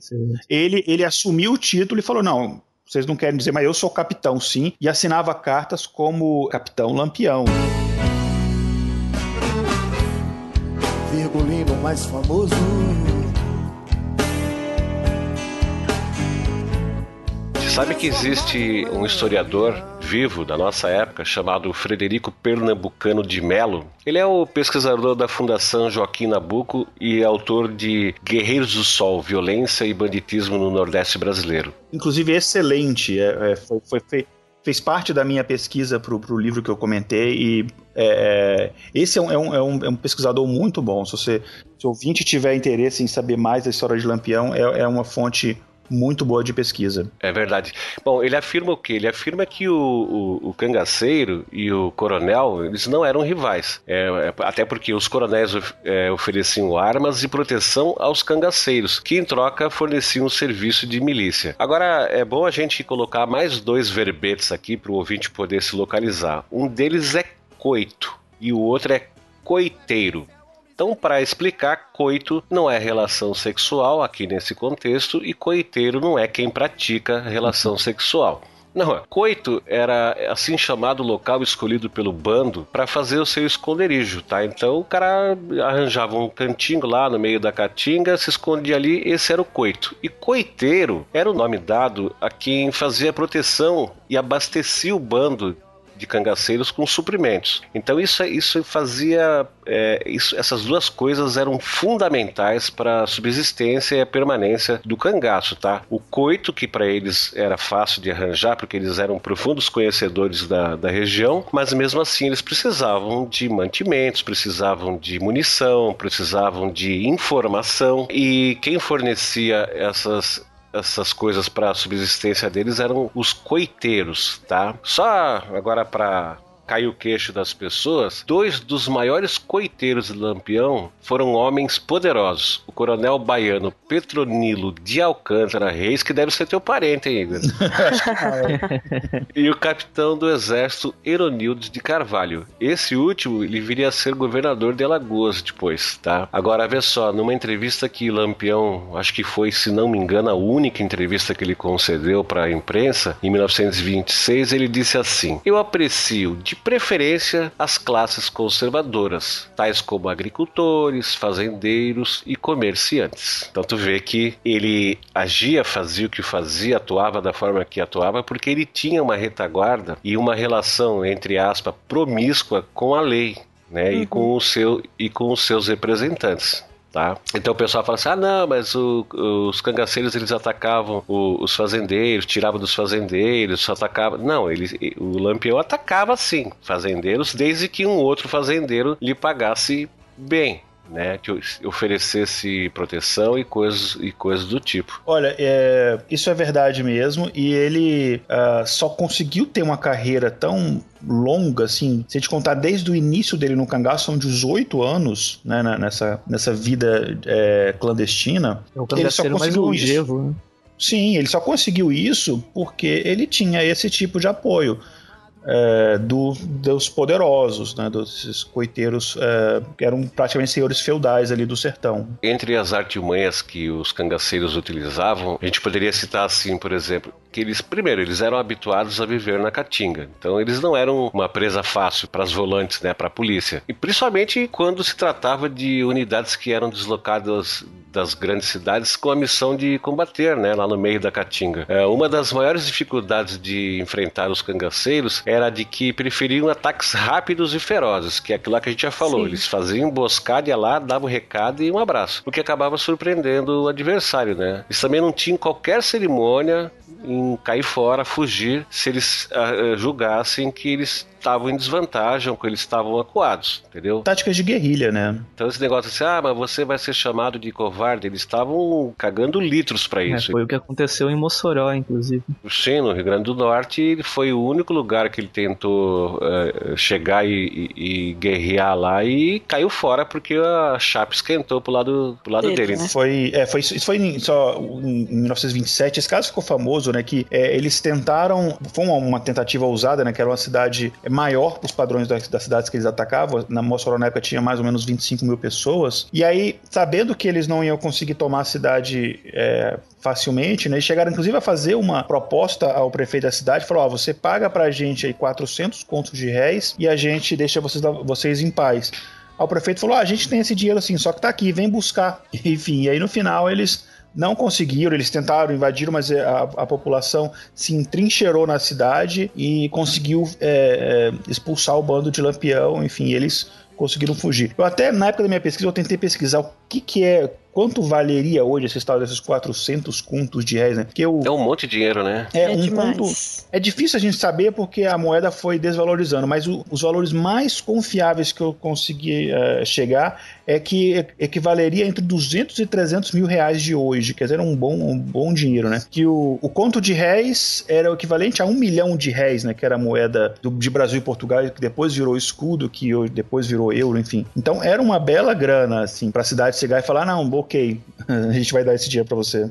ele, ele assumiu o título e falou, não, vocês não querem dizer, mas eu sou capitão sim, e assinava cartas como Capitão Lampião. Virgulino mais famoso. Sabe que existe um historiador vivo da nossa época chamado Frederico Pernambucano de Melo? Ele é o pesquisador da Fundação Joaquim Nabuco e autor de Guerreiros do Sol, Violência e Banditismo no Nordeste Brasileiro. Inclusive, excelente. É, é, foi, foi, fez parte da minha pesquisa para o livro que eu comentei e é, é esse é um, é, um, é, um, é um pesquisador muito bom. Se você, se o ouvinte tiver interesse em saber mais da história de Lampião, é, é uma fonte muito boa de pesquisa. É verdade. Bom, ele afirma o quê? Ele afirma que o, o, o cangaceiro e o coronel, eles não eram rivais. É, é, até porque os coronéis é, ofereciam armas e proteção aos cangaceiros, que em troca forneciam um serviço de milícia. Agora, é bom a gente colocar mais dois verbetes aqui para o ouvinte poder se localizar. Um deles é coito e o outro é coiteiro. Então, para explicar, coito não é relação sexual aqui nesse contexto e coiteiro não é quem pratica relação sexual. Não, coito era assim chamado local escolhido pelo bando para fazer o seu esconderijo, tá? Então o cara arranjava um cantinho lá no meio da caatinga, se escondia ali, esse era o coito. E coiteiro era o nome dado a quem fazia proteção e abastecia o bando de cangaceiros com suprimentos. Então isso, isso fazia. É, isso, essas duas coisas eram fundamentais para a subsistência e a permanência do cangaço, tá? O coito, que para eles era fácil de arranjar, porque eles eram profundos conhecedores da, da região, mas mesmo assim eles precisavam de mantimentos, precisavam de munição, precisavam de informação, e quem fornecia essas essas coisas para subsistência deles eram os coiteiros, tá? Só agora para cai o queixo das pessoas, dois dos maiores coiteiros de Lampião foram homens poderosos. O coronel baiano Petronilo de Alcântara Reis, que deve ser teu parente, hein, Igor? e o capitão do exército Eronildo de Carvalho. Esse último, ele viria a ser governador de Alagoas depois, tá? Agora, vê só, numa entrevista que Lampião, acho que foi, se não me engano, a única entrevista que ele concedeu para a imprensa, em 1926, ele disse assim: Eu aprecio de de preferência as classes conservadoras, tais como agricultores, fazendeiros e comerciantes. Então tu vê que ele agia, fazia o que fazia, atuava da forma que atuava, porque ele tinha uma retaguarda e uma relação, entre aspas, promíscua com a lei. Né, uhum. e, com o seu, e com os seus representantes. Tá? Então o pessoal fala assim, ah não, mas o, os cangaceiros eles atacavam o, os fazendeiros, tiravam dos fazendeiros, atacavam... Não, ele, o Lampião atacava sim fazendeiros, desde que um outro fazendeiro lhe pagasse bem, né, que oferecesse proteção e coisas, e coisas do tipo. Olha, é, isso é verdade mesmo, e ele uh, só conseguiu ter uma carreira tão longa, assim, se a gente contar desde o início dele no cangaço, são 18 anos, né, nessa, nessa vida é, clandestina. É o cangaceiro mais longevo, né? Sim, ele só conseguiu isso porque ele tinha esse tipo de apoio é, do, dos poderosos, né, desses coiteiros é, que eram praticamente senhores feudais ali do sertão. Entre as artimanhas que os cangaceiros utilizavam, a gente poderia citar assim, por exemplo, que eles, primeiro, eles eram habituados a viver na caatinga, então eles não eram uma presa fácil para as volantes, né, para a polícia. E principalmente quando se tratava de unidades que eram deslocadas das grandes cidades com a missão de combater, né, lá no meio da caatinga. É, uma das maiores dificuldades de enfrentar os cangaceiros era de que preferiam ataques rápidos e ferozes, que é aquilo lá que a gente já falou. Sim. Eles faziam emboscada, ia lá, davam o recado e um abraço, o que acabava surpreendendo o adversário, né? Eles também não tinham qualquer cerimônia em cair fora, fugir, se eles uh, julgassem que eles estavam em desvantagem, que eles estavam acuados, entendeu? Táticas de guerrilha, né? Então esse negócio assim, ah, mas você vai ser chamado de covarde, eles estavam cagando litros para é, isso. É, foi o que aconteceu em Mossoró, inclusive. Sim, no Rio Grande do Norte foi o único lugar que ele tentou uh, chegar e, e, e, guerrear lá e caiu fora porque a chapa esquentou pro lado, pro lado dele. Né? Foi, é, foi, isso foi em, só em 1927, esse caso ficou famoso, né, que é, eles tentaram, foi uma, uma, tentativa ousada, né, que era uma cidade maior para os padrões das, das, cidades que eles atacavam. Na Mossoró, na época, tinha mais ou menos 25 mil pessoas. E aí, sabendo que eles não iam conseguir tomar a cidade é, facilmente, né, eles chegaram inclusive a fazer uma proposta ao prefeito da cidade, falou, ó, você paga pra gente aí 400 contos de réis e a gente deixa vocês, vocês em paz. Aí o prefeito falou, ah, a gente tem esse dinheiro assim, só que tá aqui, vem buscar. Enfim, e aí no final eles não conseguiram, eles tentaram, invadir, mas é, a, a população se entrincheirou na cidade e conseguiu é, expulsar o bando de Lampião, enfim, eles conseguiram fugir. Eu até, na época da minha pesquisa, eu tentei pesquisar o que, que é Quanto valeria hoje esse tal desses 400 contos de réis, né? Porque o, é um monte de dinheiro, né? É, é um demais. conto. É difícil a gente saber porque a moeda foi desvalorizando, mas o, os valores mais confiáveis que eu consegui uh, chegar é que equivaleria entre 200 e 300 mil reais de hoje, quer dizer, um bom, um bom dinheiro, né? Que o, o conto de réis era o equivalente a um milhão de réis, né? Que era a moeda do, de Brasil e Portugal, que depois virou escudo, que depois virou euro, enfim. Então era uma bela grana, assim, pra cidade chegar e falar: não, ok, a gente vai dar esse dia para você.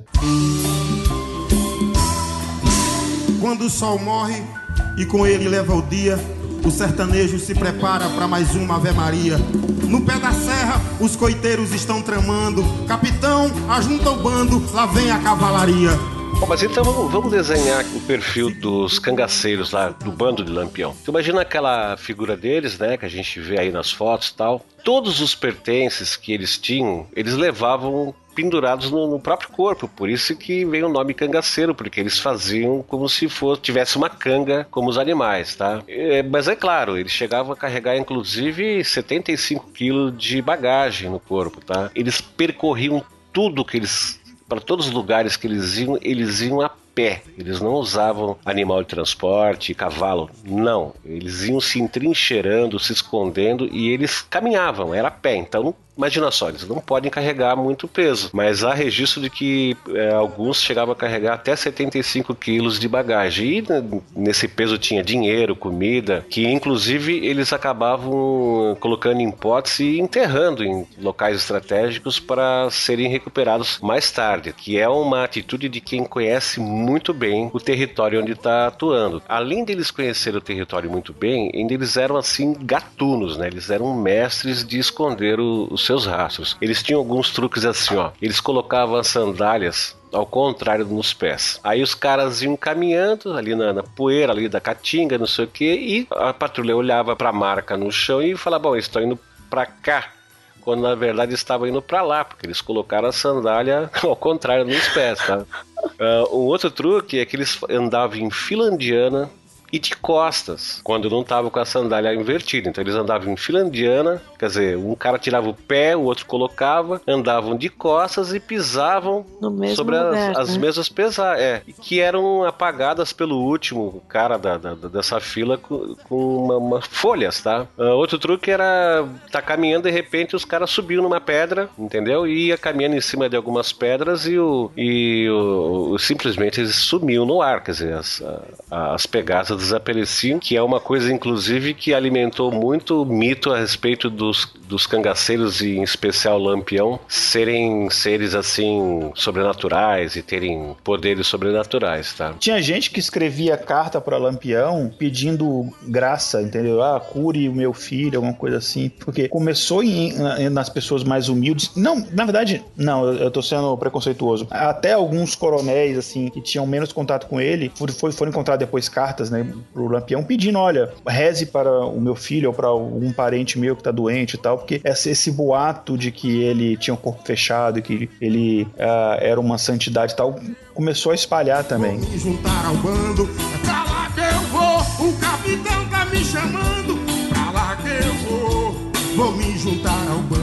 Quando o sol morre e com ele leva o dia, o sertanejo se prepara para mais uma Ave Maria. No pé da serra, os coiteiros estão tramando. Capitão, ajunta o bando, lá vem a cavalaria. Bom, mas então vamos, vamos, desenhar o perfil dos cangaceiros lá do bando de Lampião. Tu imagina aquela figura deles, né, que a gente vê aí nas fotos e tal. Todos os pertences que eles tinham, eles levavam pendurados no, no, próprio corpo. Por isso que vem o nome cangaceiro, porque eles faziam como se fosse, tivesse uma canga como os animais, tá? É, mas é claro, eles chegavam a carregar inclusive 75 quilos de bagagem no corpo, tá? Eles percorriam tudo que eles para todos os lugares que eles iam, eles iam a pé. Eles não usavam animal de transporte, cavalo. Não. Eles iam se entrincheirando, se escondendo e eles caminhavam, era a pé. Então Imagina só, eles não podem carregar muito peso, mas há registro de que é, alguns chegavam a carregar até 75 quilos de bagagem. E né, nesse peso tinha dinheiro, comida, que inclusive eles acabavam colocando em potes e enterrando em locais estratégicos para serem recuperados mais tarde, que é uma atitude de quem conhece muito bem o território onde está atuando. Além deles conhecer o território muito bem, ainda eles eram assim gatunos, né? Eles eram mestres de esconder o, os seus rastros. Eles tinham alguns truques assim, ó. Eles colocavam as sandálias ao contrário nos pés. Aí os caras iam caminhando ali na, na poeira ali da caatinga, não sei o que, e a patrulha olhava para a marca no chão e falava: "Bom, estou indo para cá" quando na verdade estavam indo para lá, porque eles colocaram a sandália ao contrário nos pés, tá? Uh, um outro truque é que eles andavam em fila indiana e de costas, quando não estavam com a sandália invertida. Então eles andavam em fila indiana, quer dizer, um cara tirava o pé, o outro colocava, andavam de costas e pisavam sobre lugar, as, as né? mesas pesadas, é, que eram apagadas pelo último cara da, da- dessa fila com, com uma, uma- folhas, tá? Ah, outro truque era tá caminhando de repente os caras subiam numa pedra, entendeu? E ia caminhando em cima de algumas pedras e o e o, o- simplesmente eles sumiam no ar, quer dizer, as, as pegadas desapareciam, que é uma coisa inclusive que alimentou muito mito a respeito dos, dos cangaceiros e em especial o Lampião serem seres assim sobrenaturais e terem poderes sobrenaturais, tá? Tinha gente que escrevia carta para Lampião pedindo graça, entendeu? Ah, cure o meu filho, alguma coisa assim. Porque começou em- na- nas pessoas mais humildes. Não, na verdade, não, eu, tô sendo preconceituoso. Até alguns coronéis, assim, que tinham menos contato com ele, for- foi- foram encontrar depois cartas, né, pro Lampião pedindo: olha, reze para o meu filho ou para algum parente meu que tá doente e tal, porque esse, esse boato de que ele tinha um corpo fechado e que ele ah, era uma santidade e tal, começou a espalhar também. Me juntar ao bando, pra lá que eu vou. O capitão tá me chamando, pra lá que eu vou. Vou me juntar ao bando.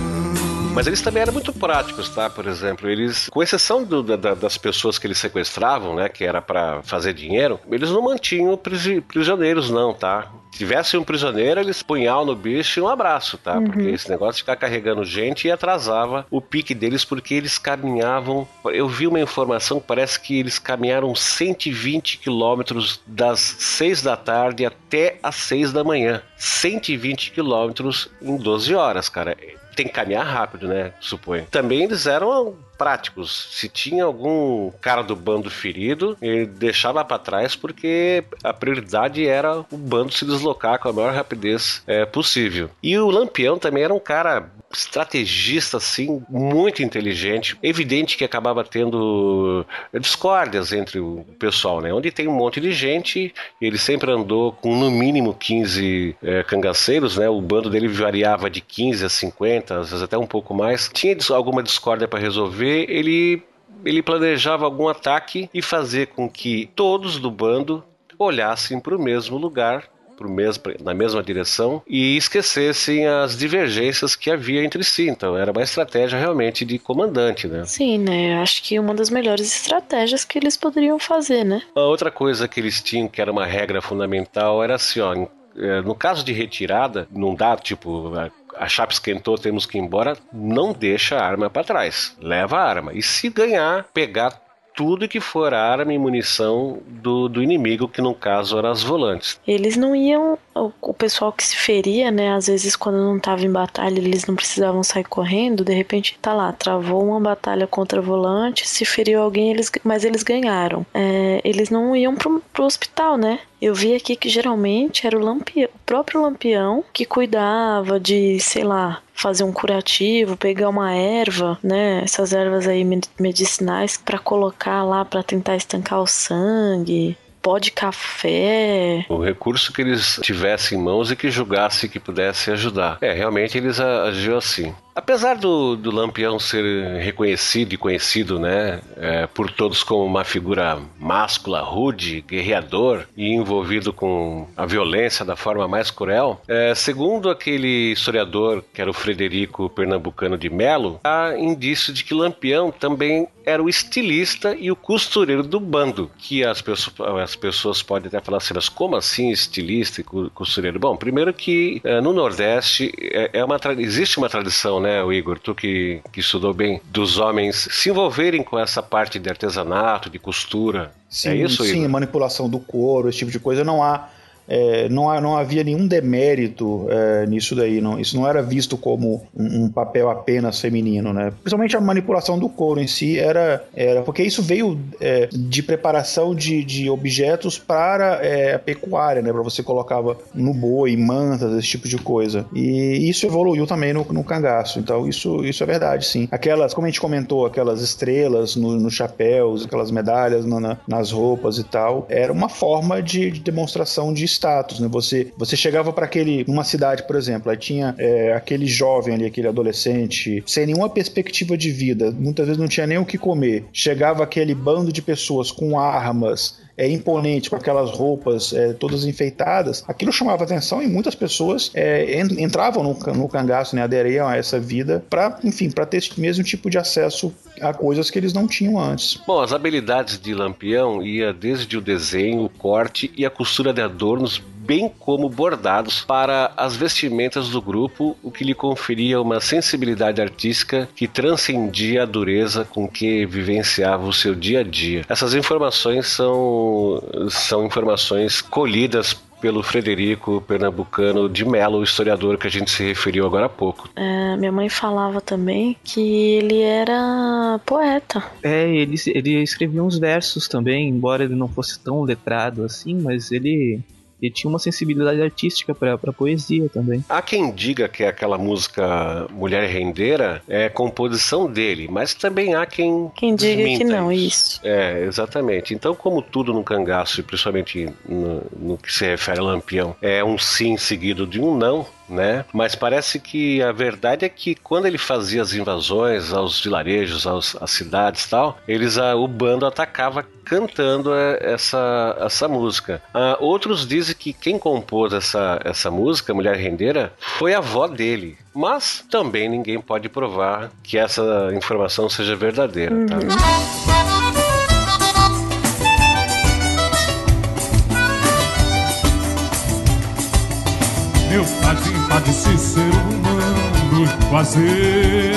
Mas eles também eram muito práticos, tá? Por exemplo, eles, com exceção do- da- da- das pessoas que eles sequestravam, né, que era pra fazer dinheiro, eles não mantinham prisi- prisioneiros, não, tá? Tivesse um prisioneiro, eles punhal no bicho e um abraço, tá? Porque esse negócio de ficar carregando gente e atrasava o pique deles porque eles caminhavam. Eu vi uma informação que parece que eles caminharam 120 quilômetros das 6 da tarde até as 6 da manhã. 120 quilômetros em 12 horas, cara tem que caminhar rápido, né? Suponho. Também eles eram práticos. Se tinha algum cara do bando ferido, ele deixava pra trás porque a prioridade era o bando se deslocar com a maior rapidez é, possível. E o Lampião também era um cara estrategista, assim, muito inteligente. Evidente que acabava tendo discórdias entre o pessoal, né? Onde tem um monte de gente, ele sempre andou com no mínimo 15 é, cangaceiros, né? O bando dele variava de 15 a 50, às vezes até um pouco mais. Tinha alguma discórdia para resolver, ele ele planejava algum ataque e fazer com que todos do bando olhassem para o mesmo lugar, mesmo, na mesma direção e esquecessem as divergências que havia entre si. Então era uma estratégia realmente de comandante, né? Sim, né? Eu acho que uma das melhores estratégias que eles poderiam fazer, né? A outra coisa que eles tinham, que era uma regra fundamental, era assim, ó, no caso de retirada, não dá, tipo, a- a chapa esquentou, temos que ir embora, não deixa a arma para trás, leva a arma. E se ganhar, pegar tudo que for arma e munição do, do inimigo, que no caso eram as volantes. Eles não iam. O, pessoal que se feria, né? Às vezes, quando não tava em batalha, eles não precisavam sair correndo. De repente, tá lá, travou uma batalha contra volante, se feriu alguém, eles, mas eles ganharam. É, eles não iam pro, pro hospital, né? Eu vi aqui que geralmente era o, lampião, o próprio lampião que cuidava de, sei lá, fazer um curativo, pegar uma erva, né? Essas ervas aí med- medicinais pra colocar lá pra tentar estancar o sangue. Pó de café. O recurso que eles tivessem em mãos e que julgasse que pudesse ajudar. É, realmente eles a- agiam assim. Apesar do, do Lampião ser reconhecido e conhecido, né, é, por todos como uma figura máscula, rude, guerreador e envolvido com a violência da forma mais cruel, é, segundo aquele historiador que era o Frederico Pernambucano de Melo, há indício de que Lampião também era o estilista e o costureiro do bando, que as pessoas, as pessoas podem até falar assim, mas como assim estilista e costureiro? Bom, primeiro que eh, no Nordeste é, é uma existe uma tradição, né, o Igor, tu que, que estudou bem, dos homens se envolverem com essa parte de artesanato, de costura. Sim, é isso, sim, Igor? manipulação do couro, esse tipo de coisa, não há. É, não, não havia nenhum demérito é, nisso daí. Não, isso não era visto como um, um papel apenas feminino, né? Principalmente a manipulação do couro em si era. era porque isso veio é, de preparação de, de objetos para é, a pecuária, né? Para você colocava no boi, mantas, esse tipo de coisa. E isso evoluiu também no, no cangaço. Então, isso, isso é verdade, sim. Aquelas, como a gente comentou, aquelas estrelas no- nos chapéus, aquelas medalhas na- na- nas roupas e tal, era uma forma de, de demonstração de status, né? Você, você chegava para aquele, numa cidade, por exemplo, aí tinha é, aquele jovem ali, aquele adolescente, sem nenhuma perspectiva de vida, muitas vezes não tinha nem o que comer. Chegava aquele bando de pessoas com armas, é, imponente, com aquelas roupas é, todas enfeitadas, aquilo chamava atenção e muitas pessoas é, entravam no, no cangaço, né, aderiam a essa vida para, enfim, para ter esse mesmo tipo de acesso a coisas que eles não tinham antes. Bom, as habilidades de Lampião ia desde o desenho, o corte e a costura de adornos bem como bordados para as vestimentas do grupo, o que lhe conferia uma sensibilidade artística que transcendia a dureza com que vivenciava o seu dia a dia. Essas informações são, são informações colhidas pelo Frederico Pernambucano de Mello, o historiador que a gente se referiu agora há pouco. É, minha mãe falava também que ele era poeta. É, ele, ele escrevia uns versos também, embora ele não fosse tão letrado assim, mas ele ele tinha uma sensibilidade artística para poesia também. Há quem diga que aquela música Mulher Rendeira é composição dele, mas também há quem. Quem diga que não, isso. É, exatamente. Então, como tudo no cangaço, e principalmente no, no que se refere a Lampião, é um sim seguido de um não, né? Mas parece que a verdade é que quando ele fazia as invasões aos vilarejos, aos, às cidades tal, eles, a, o bando atacava cantando é, essa, essa música. Ah, outros dizem que quem compôs essa, essa música, Mulher Rendeira, foi a avó dele. Mas também ninguém pode provar que essa informação seja verdadeira. Tá? Uhum. Fazer.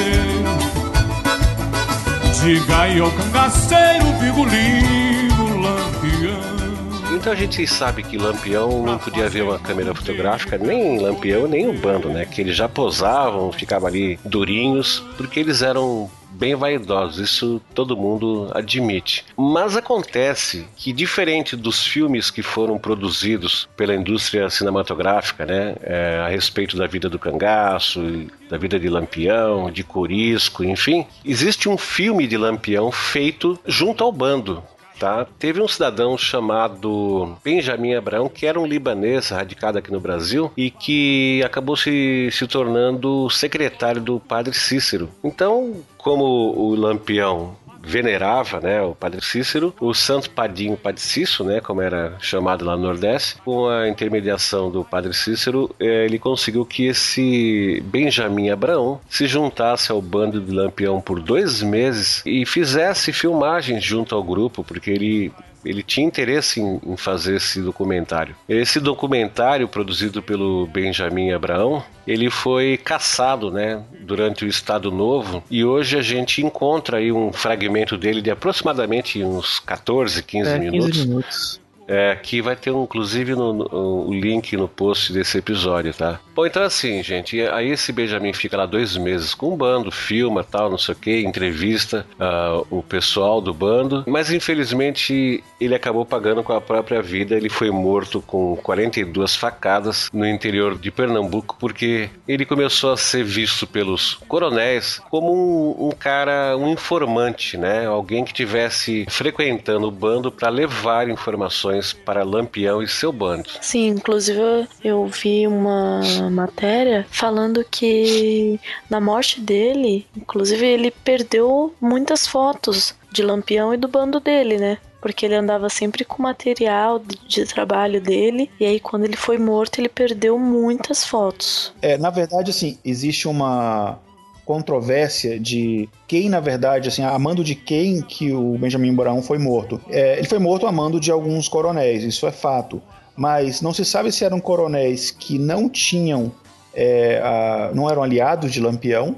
Diga aí ao cangaceiro, bigolino, lampião. Então a gente sabe que Lampião não podia ver uma câmera fotográfica, nem Lampião, nem o bando, né? Que eles já posavam, ficavam ali durinhos, porque eles eram bem vaidosos, isso todo mundo admite. Mas acontece que, diferente dos filmes que foram produzidos pela indústria cinematográfica, né, é, a respeito da vida do cangaço, da vida de Lampião, de Corisco, enfim, existe um filme de Lampião feito junto ao bando, Tá? Teve um cidadão chamado Benjamin Abraão, que era um libanês radicado aqui no Brasil e que acabou se, se tornando secretário do padre Cícero. Então, como o Lampião venerava, né, o Padre Cícero, o Santo Padinho Cícero, né, como era chamado lá no Nordeste, com a intermediação do Padre Cícero, eh, ele conseguiu que esse Benjamin Abraão se juntasse ao bando de Lampião por dois meses e fizesse filmagens junto ao grupo, porque ele ele tinha interesse em, em, fazer esse documentário. Esse documentário, produzido pelo Benjamin Abraão, ele foi caçado, né, durante o Estado Novo, e hoje a gente encontra aí um fragmento dele de aproximadamente uns 14, 15 é, 15 minutos. minutos. É, que vai ter inclusive no, no, o link no post desse episódio, tá? Bom, então assim, gente, aí esse Benjamin fica lá dois meses com o bando, filma tal, não sei o que, entrevista uh, o pessoal do bando, mas infelizmente ele acabou pagando com a própria vida. Ele foi morto com 42 facadas no interior de Pernambuco porque ele começou a ser visto pelos coronéis como um, um cara, um informante, né? Alguém que tivesse frequentando o bando para levar informações para Lampião e seu bando. Sim, inclusive eu vi uma matéria falando que na morte dele, inclusive ele perdeu muitas fotos de Lampião e do bando dele, né? Porque ele andava sempre com material de, de, trabalho dele, e aí quando ele foi morto, ele perdeu muitas fotos. É, na verdade, assim, existe uma controvérsia de quem, na verdade, assim, a mando de quem que o Benjamin Brown foi morto. É, ele foi morto a mando de alguns coronéis, isso é fato mas não se sabe se eram coronéis que não tinham, é, a, não eram aliados de Lampião,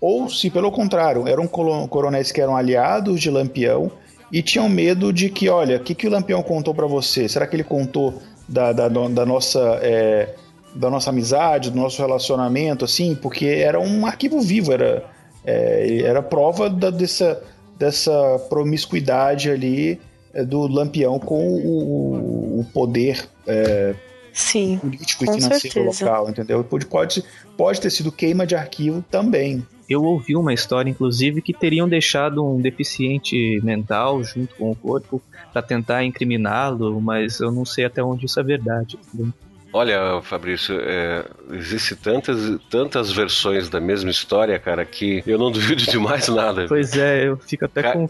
ou se pelo contrário, eram coronéis que eram aliados de Lampião e tinham medo de que, olha, o que, que o Lampião contou para você? Será que ele contou da, da, da nossa é, da nossa amizade, do nosso relacionamento, assim? Porque era um arquivo vivo, era, é, era prova da, dessa, dessa promiscuidade ali do Lampião com o, o poder é, Sim, político e financeiro certeza. local, entendeu? Pode, pode, pode ter sido queima de arquivo também. Eu ouvi uma história, inclusive, que teriam deixado um deficiente mental junto com o corpo para tentar incriminá-lo, mas eu não sei até onde isso é verdade. Entendeu? Olha, Fabrício, é, existe tantas, tantas versões da mesma história, cara, que eu não duvido de mais nada. Pois é, eu fico até Ca- confuso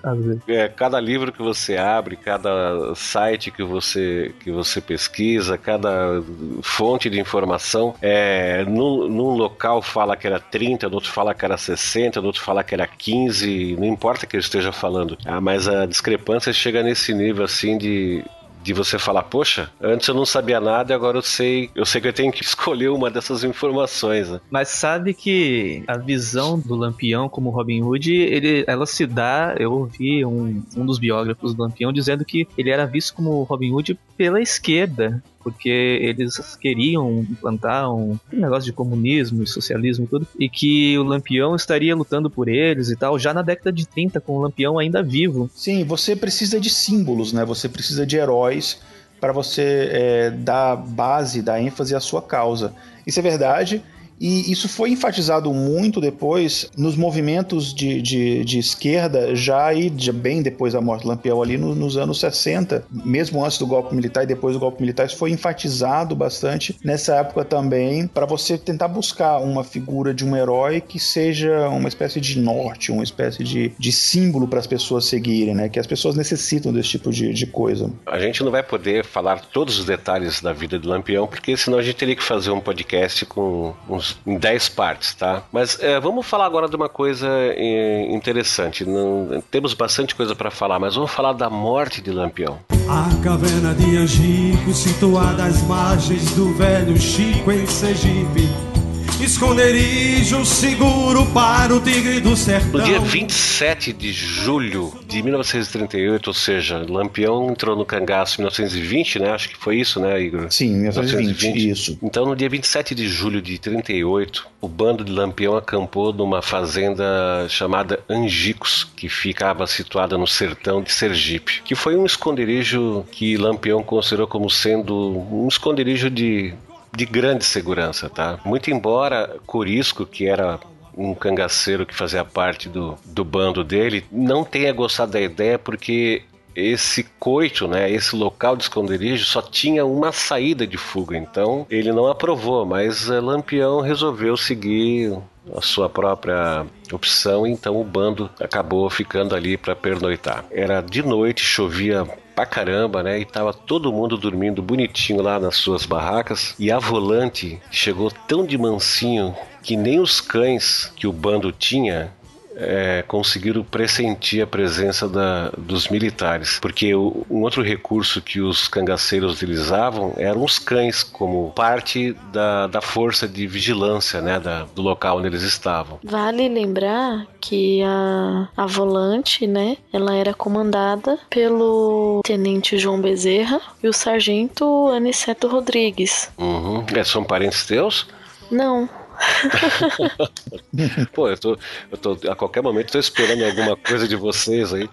cada- às vezes. É, cada livro que você abre, cada site que você, que você pesquisa, cada fonte de informação, é, num, num local fala que era 30, no outro fala que era 60, no outro fala que era 15, não importa que eu esteja falando. Ah, mas a discrepância chega nesse nível assim de. De você falar, poxa, antes eu não sabia nada e agora eu sei, eu sei que eu tenho que escolher uma dessas informações, né? Mas sabe que a visão do Lampião como Robin Hood, ele, ela se dá. Eu ouvi um, um dos biógrafos do Lampião dizendo que ele era visto como Robin Hood pela esquerda, porque eles queriam implantar um, negócio de comunismo e socialismo e tudo, e que o Lampião estaria lutando por eles e tal, já na década de 30, com o Lampião ainda vivo. Sim, você precisa de símbolos, né? Você precisa de heróis para você é, dar base, dar ênfase à sua causa. Isso é verdade. E isso foi enfatizado muito depois nos movimentos de, de, de esquerda, já aí, já bem depois da morte do Lampião, ali no- nos anos 60, mesmo antes do golpe militar e depois do golpe militar, isso foi enfatizado bastante nessa época também, para você tentar buscar uma figura de um herói que seja uma espécie de norte, uma espécie de, de símbolo para as pessoas seguirem, né? Que as pessoas necessitam desse tipo de, de coisa. A gente não vai poder falar todos os detalhes da vida do Lampião, porque senão a gente teria que fazer um podcast com uns em 10 partes, tá? Mas é, vamos falar agora de uma coisa é, interessante. Não, temos bastante coisa para falar, mas vamos falar da morte de Lampião. A caverna de Angico, situada às margens do velho Chico em Sergipe. Esconderijo seguro para o tigre do sertão. No dia 27 de julho de 1938, ou seja, Lampião entrou no cangaço em 1920, né? Acho que foi isso, né, Igor? Sim, 1920, isso. Então, no dia 27 de julho de 38, o bando de Lampião acampou numa fazenda chamada Angicos, que ficava situada no sertão de Sergipe, que foi um esconderijo que Lampião considerou como sendo um esconderijo de, de grande segurança, tá? Muito embora Corisco, que era um cangaceiro que fazia parte do, do bando dele, não tenha gostado da ideia porque esse coito, né, esse local de esconderijo só tinha uma saída de fuga, então ele não aprovou, mas eh, Lampião resolveu seguir a sua própria opção, então o bando acabou ficando ali para pernoitar. Era de noite, chovia pra caramba, né? E tava todo mundo dormindo bonitinho lá nas suas barracas. E a volante chegou tão de mansinho que nem os cães que o bando tinha é, conseguiram pressentir a presença da, dos militares, porque o, um outro recurso que os cangaceiros utilizavam eram os cães como parte da, da força de vigilância, né, da, do local onde eles estavam. Vale lembrar que a, a volante, né, ela era comandada pelo tenente João Bezerra e o sargento Aniceto Rodrigues. Uhum. É, são parentes teus? Não, Pô, eu tô, eu tô a qualquer momento tô esperando alguma coisa de vocês aí.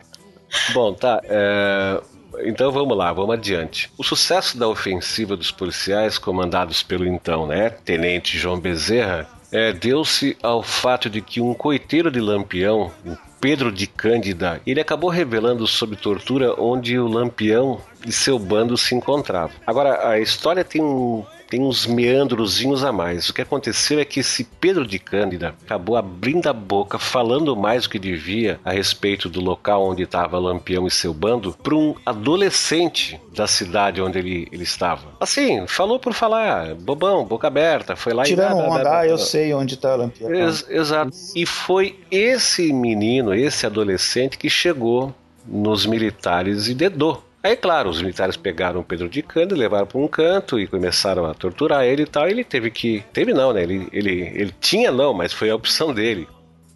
Bom, tá. é, Então vamos lá, vamos adiante. O sucesso da ofensiva dos policiais, comandados pelo então, né, Tenente João Bezerra, é, deu-se ao fato de que um coiteiro de Lampião, o Pedro de Cândida, ele acabou revelando sob tortura onde o Lampião e seu bando se encontravam. Agora, a história tem um tem uns meandrozinhos a mais. O que aconteceu é que esse Pedro de Cândida acabou abrindo a boca, falando mais do que devia a respeito do local onde estava Lampião e seu bando, para um adolescente da cidade onde ele, ele estava. Assim, falou por falar, bobão, boca aberta, foi lá Tirando e... blá, onda, blá, eu sei onde tá a Lampião. Ex- exato. E foi esse menino, esse adolescente, que chegou nos militares e dedou. Aí, claro, os militares pegaram o Pedro de Cândido, levaram para um canto e começaram a torturar ele e tal. E ele teve que. Teve não, né? Ele, ele, ele tinha não, mas foi a opção dele.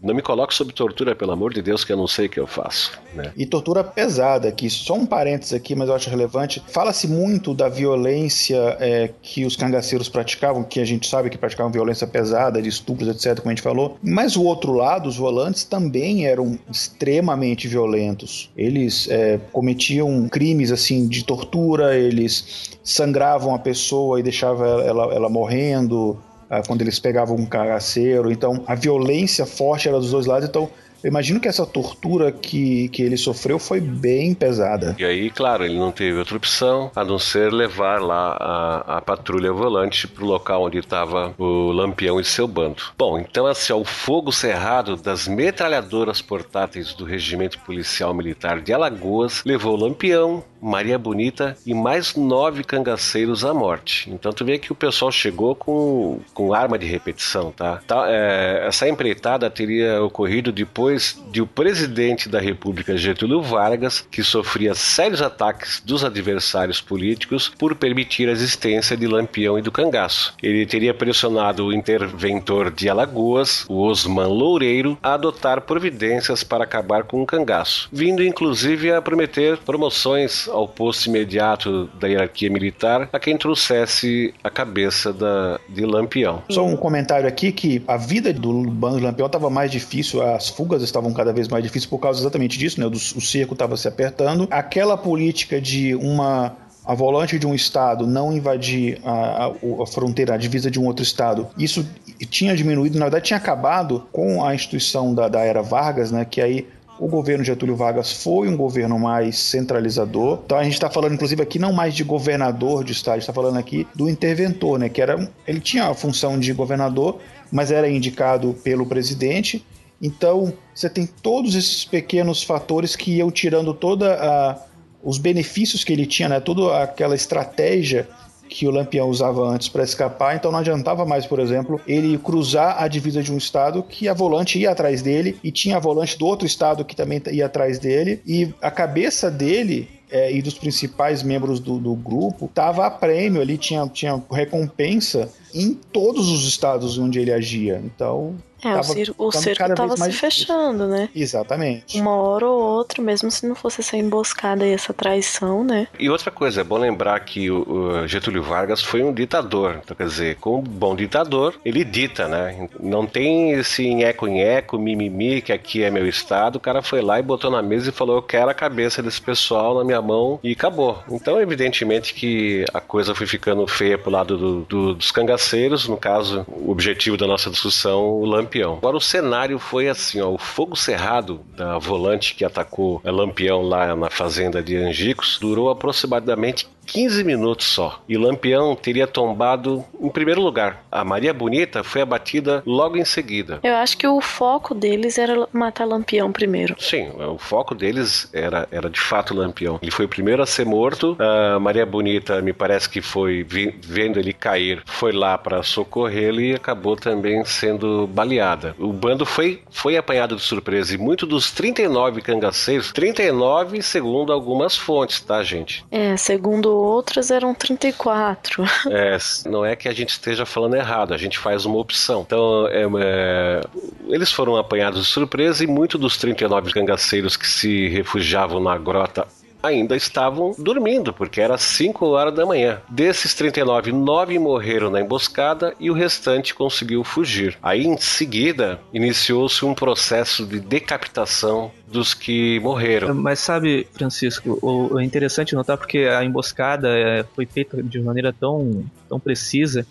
Não me coloque sob tortura, pelo amor de Deus, que eu não sei o que eu faço. Né? E tortura pesada aqui, só um parênteses aqui, mas eu acho relevante. Fala-se muito da violência é, que os cangaceiros praticavam, que a gente sabe que praticavam violência pesada, de estupros, etc., como a gente falou. Mas o outro lado, os volantes, também eram extremamente violentos. Eles é, cometiam crimes assim de tortura, eles sangravam a pessoa e deixavam ela, ela, ela morrendo. Ah, Quando eles pegavam um cagaceiro, então a violência forte era dos dois lados, então Eu imagino que essa tortura que, que ele sofreu foi bem pesada. E aí, claro, ele não teve outra opção a não ser levar lá a, a patrulha volante pro local onde estava o Lampião e seu bando. Bom, então assim, ó, o fogo cerrado das metralhadoras portáteis do Regimento Policial Militar de Alagoas levou Lampião, Maria Bonita e mais nove cangaceiros à morte. Então tu vê que o pessoal chegou com, com arma de repetição, tá? tá é, essa empreitada teria ocorrido depois de o presidente da República Getúlio Vargas, que sofria sérios ataques dos adversários políticos por permitir a existência de Lampião e do cangaço. Ele teria pressionado o interventor de Alagoas, o Osman Loureiro, a adotar providências para acabar com o cangaço, vindo inclusive a prometer promoções ao posto imediato da hierarquia militar a quem trouxesse a cabeça da, de Lampião. Só um comentário aqui que a vida do bando Lampião estava mais difícil, as fugas estavam cada vez mais difíceis por causa exatamente disso, né? O, o cerco estava se apertando. Aquela política de uma a volante de um estado não invadir a, a, a, fronteira, a divisa de um outro estado, isso tinha diminuído, na verdade tinha acabado com a instituição da, da era Vargas, né, que aí o governo Getúlio Vargas foi um governo mais centralizador. Então a gente está falando, inclusive, aqui não mais de governador de estado, está falando aqui do interventor, né? Que era ele tinha a função de governador, mas era indicado pelo presidente. Então você tem todos esses pequenos fatores que iam tirando toda a os benefícios que ele tinha, né? Toda aquela estratégia que o Lampião usava antes para escapar, então não adiantava mais, por exemplo, ele cruzar a divisa de um estado que a volante ia atrás dele e tinha a volante do outro estado que também ia atrás dele e a cabeça dele é, e dos principais membros do, do grupo estava a prêmio ali, tinha, tinha recompensa em todos os estados onde ele agia. Então, é, tava, o, cir o cerco estava se fechando, né? Exatamente. Uma hora ou outra, mesmo se não fosse essa emboscada e essa traição, né? E outra coisa, é bom lembrar que o, Getúlio Vargas foi um ditador. Então, quer dizer, como bom ditador, ele dita, né? Não tem esse nheco-nheco, mimimi, que aqui é meu estado. O cara foi lá e botou na mesa e falou: Eu quero a cabeça desse pessoal na minha mão e acabou. Então, evidentemente que a coisa foi ficando feia pro lado do, do, dos cangaceiros. No caso, o objetivo da nossa discussão, o Lamp Lampião. Agora o cenário foi assim, ó, o fogo cerrado da volante que atacou Lampião lá na fazenda de Angicos durou aproximadamente 15 minutos só. E Lampião teria tombado em primeiro lugar. A Maria Bonita foi abatida logo em seguida. Eu acho que o foco deles era matar Lampião primeiro. Sim, o foco deles era, era de fato Lampião. Ele foi o primeiro a ser morto. A Maria Bonita, me parece que foi vendo ele cair, foi lá para socorrê-lo e acabou também sendo baleada. O bando foi, foi apanhado de surpresa e muito dos 39 cangaceiros, 39 segundo algumas fontes, tá, gente? É, segundo outras eram 34. É, não é que a gente esteja falando errado, a gente faz uma opção. Então, é, é, eles foram apanhados de surpresa e muitos dos 39 cangaceiros que se refugiavam na grota ainda estavam dormindo, porque era 5 horas da manhã. Desses 39, 9 morreram na emboscada e o restante conseguiu fugir. Aí, em seguida, iniciou-se um processo de decapitação dos que morreram. Mas sabe, Francisco, o, é interessante notar porque a emboscada é, foi feita de maneira tão, tão precisa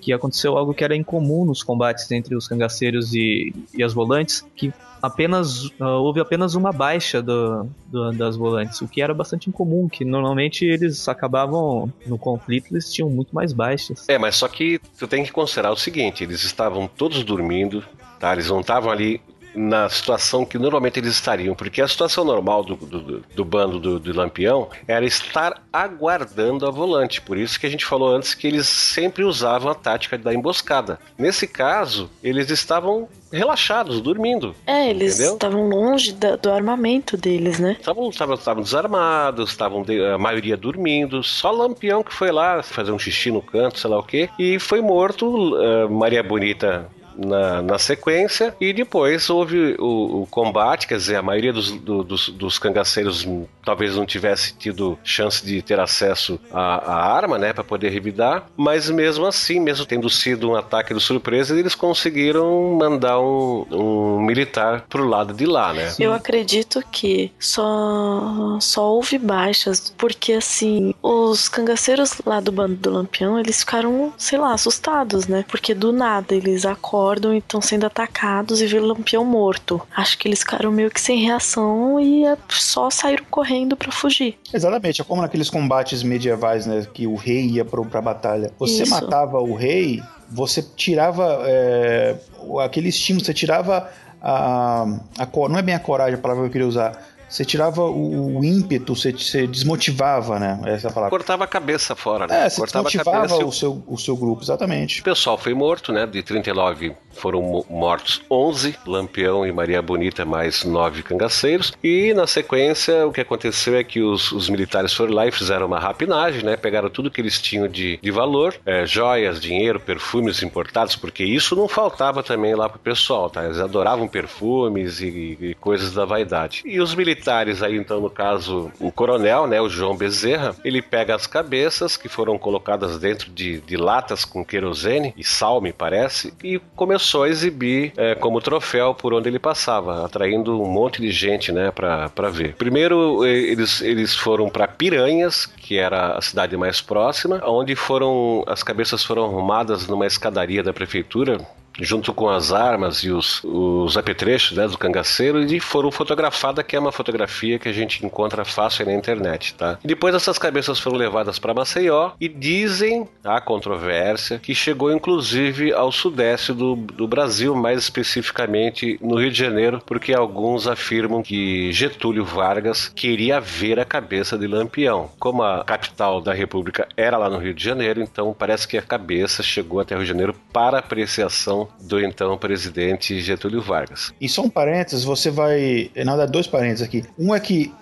que aconteceu algo que era incomum nos combates entre os cangaceiros e, e as volantes, que apenas uh, houve apenas uma baixa do, do, das volantes, o que era bastante incomum, que normalmente eles acabavam no conflito, eles tinham muito mais baixas. É, mas só que tu tem que considerar o seguinte, eles estavam todos dormindo, tá? Eles não estavam ali na situação que normalmente eles estariam, porque a situação normal do, do, do bando do, do, Lampião era estar aguardando a volante. Por isso que a gente falou antes que eles sempre usavam a tática da emboscada. Nesse caso, eles estavam relaxados, dormindo. É, eles estavam longe da, do armamento deles, né? Estavam desarmados, estavam a maioria dormindo. Só Lampião que foi lá fazer um xixi no canto, sei lá o quê, e foi morto. Uh, Maria Bonita na, na sequência, e depois houve o, o, combate, quer dizer, a maioria dos, do, dos, dos, cangaceiros talvez não tivesse tido chance de ter acesso à, à arma, né, para poder revidar, mas mesmo assim, mesmo tendo sido um ataque de surpresa, eles conseguiram mandar um, um militar pro lado de lá, né? Eu acredito que só, só houve baixas, porque assim, os cangaceiros lá do bando do Lampião, eles ficaram, sei lá, assustados, né? Porque do nada eles acordam acordam e estão sendo atacados e vê o Lampião morto. Acho que eles ficaram meio que sem reação e é só saíram correndo para fugir. Exatamente, é como naqueles combates medievais, né? Que o rei ia pro, pra batalha. Você Isso. matava o rei, você tirava é, aquele estímulo, você tirava a, a. Não é bem a coragem a palavra que eu queria usar. Você tirava o, o ímpeto, você, você desmotivava, né? Essa é a palavra. Cortava a cabeça fora, né? É, você Cortava a desmotivava cabeça. e o seu, o seu grupo, exatamente. O pessoal foi morto, né? De 39 foram mo- mortos 11, Lampião e Maria Bonita, mais nove cangaceiros. E na sequência, o que aconteceu é que os, os militares foram lá e fizeram uma rapinagem, né? Pegaram tudo que eles tinham de, de valor, é, joias, dinheiro, perfumes importados, porque isso não faltava também lá pro pessoal, tá? Eles adoravam perfumes e, e coisas da vaidade. E os militares aí, então, no caso, o coronel, né? O João Bezerra, ele pega as cabeças que foram colocadas dentro de, de latas com querosene e sal, me parece, e começou a exibir é, como troféu por onde ele passava, atraindo um monte de gente, né, pra ver. Primeiro, eles, eles foram para Piranhas, que era a cidade mais próxima, onde foram as cabeças foram arrumadas numa escadaria da prefeitura, junto com as armas e os, os apetrechos né, do cangaceiro e foram fotografadas, que é uma fotografia que a gente encontra fácil na internet, tá? Depois essas cabeças foram levadas para Maceió e dizem, há controvérsia, que chegou inclusive ao sudeste do, do Brasil, mais especificamente no Rio de Janeiro, porque alguns afirmam que Getúlio Vargas queria ver a cabeça de Lampião. Como a capital da República era lá no Rio de Janeiro, então parece que a cabeça chegou até o Rio de Janeiro para apreciação do então presidente Getúlio Vargas. E só um parênteses, você vai. Na verdade, dois parênteses aqui. Um é que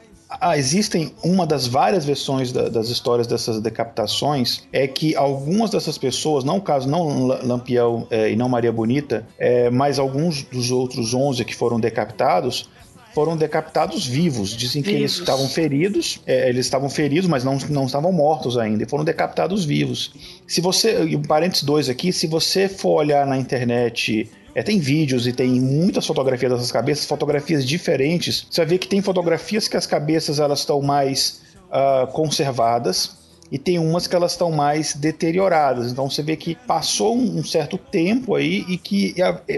ah, existem uma das várias versões da- das histórias dessas decapitações é que algumas dessas pessoas, não o caso não La- Lampião eh, e não Maria Bonita, eh, mas alguns dos outros 11 que foram decapitados foram decapitados vivos. Dizem que eles Vivos. estavam feridos, eh, eles estavam feridos, mas não, não estavam mortos ainda, e foram decapitados vivos. Se você, e um parênteses 2 aqui, se você for olhar na internet é, tem vídeos e tem muitas fotografias dessas cabeças, fotografias diferentes. Você vai ver que tem fotografias que as cabeças elas estão mais ah, conservadas e tem umas que elas estão mais deterioradas. Então você vê que passou um, certo tempo aí e que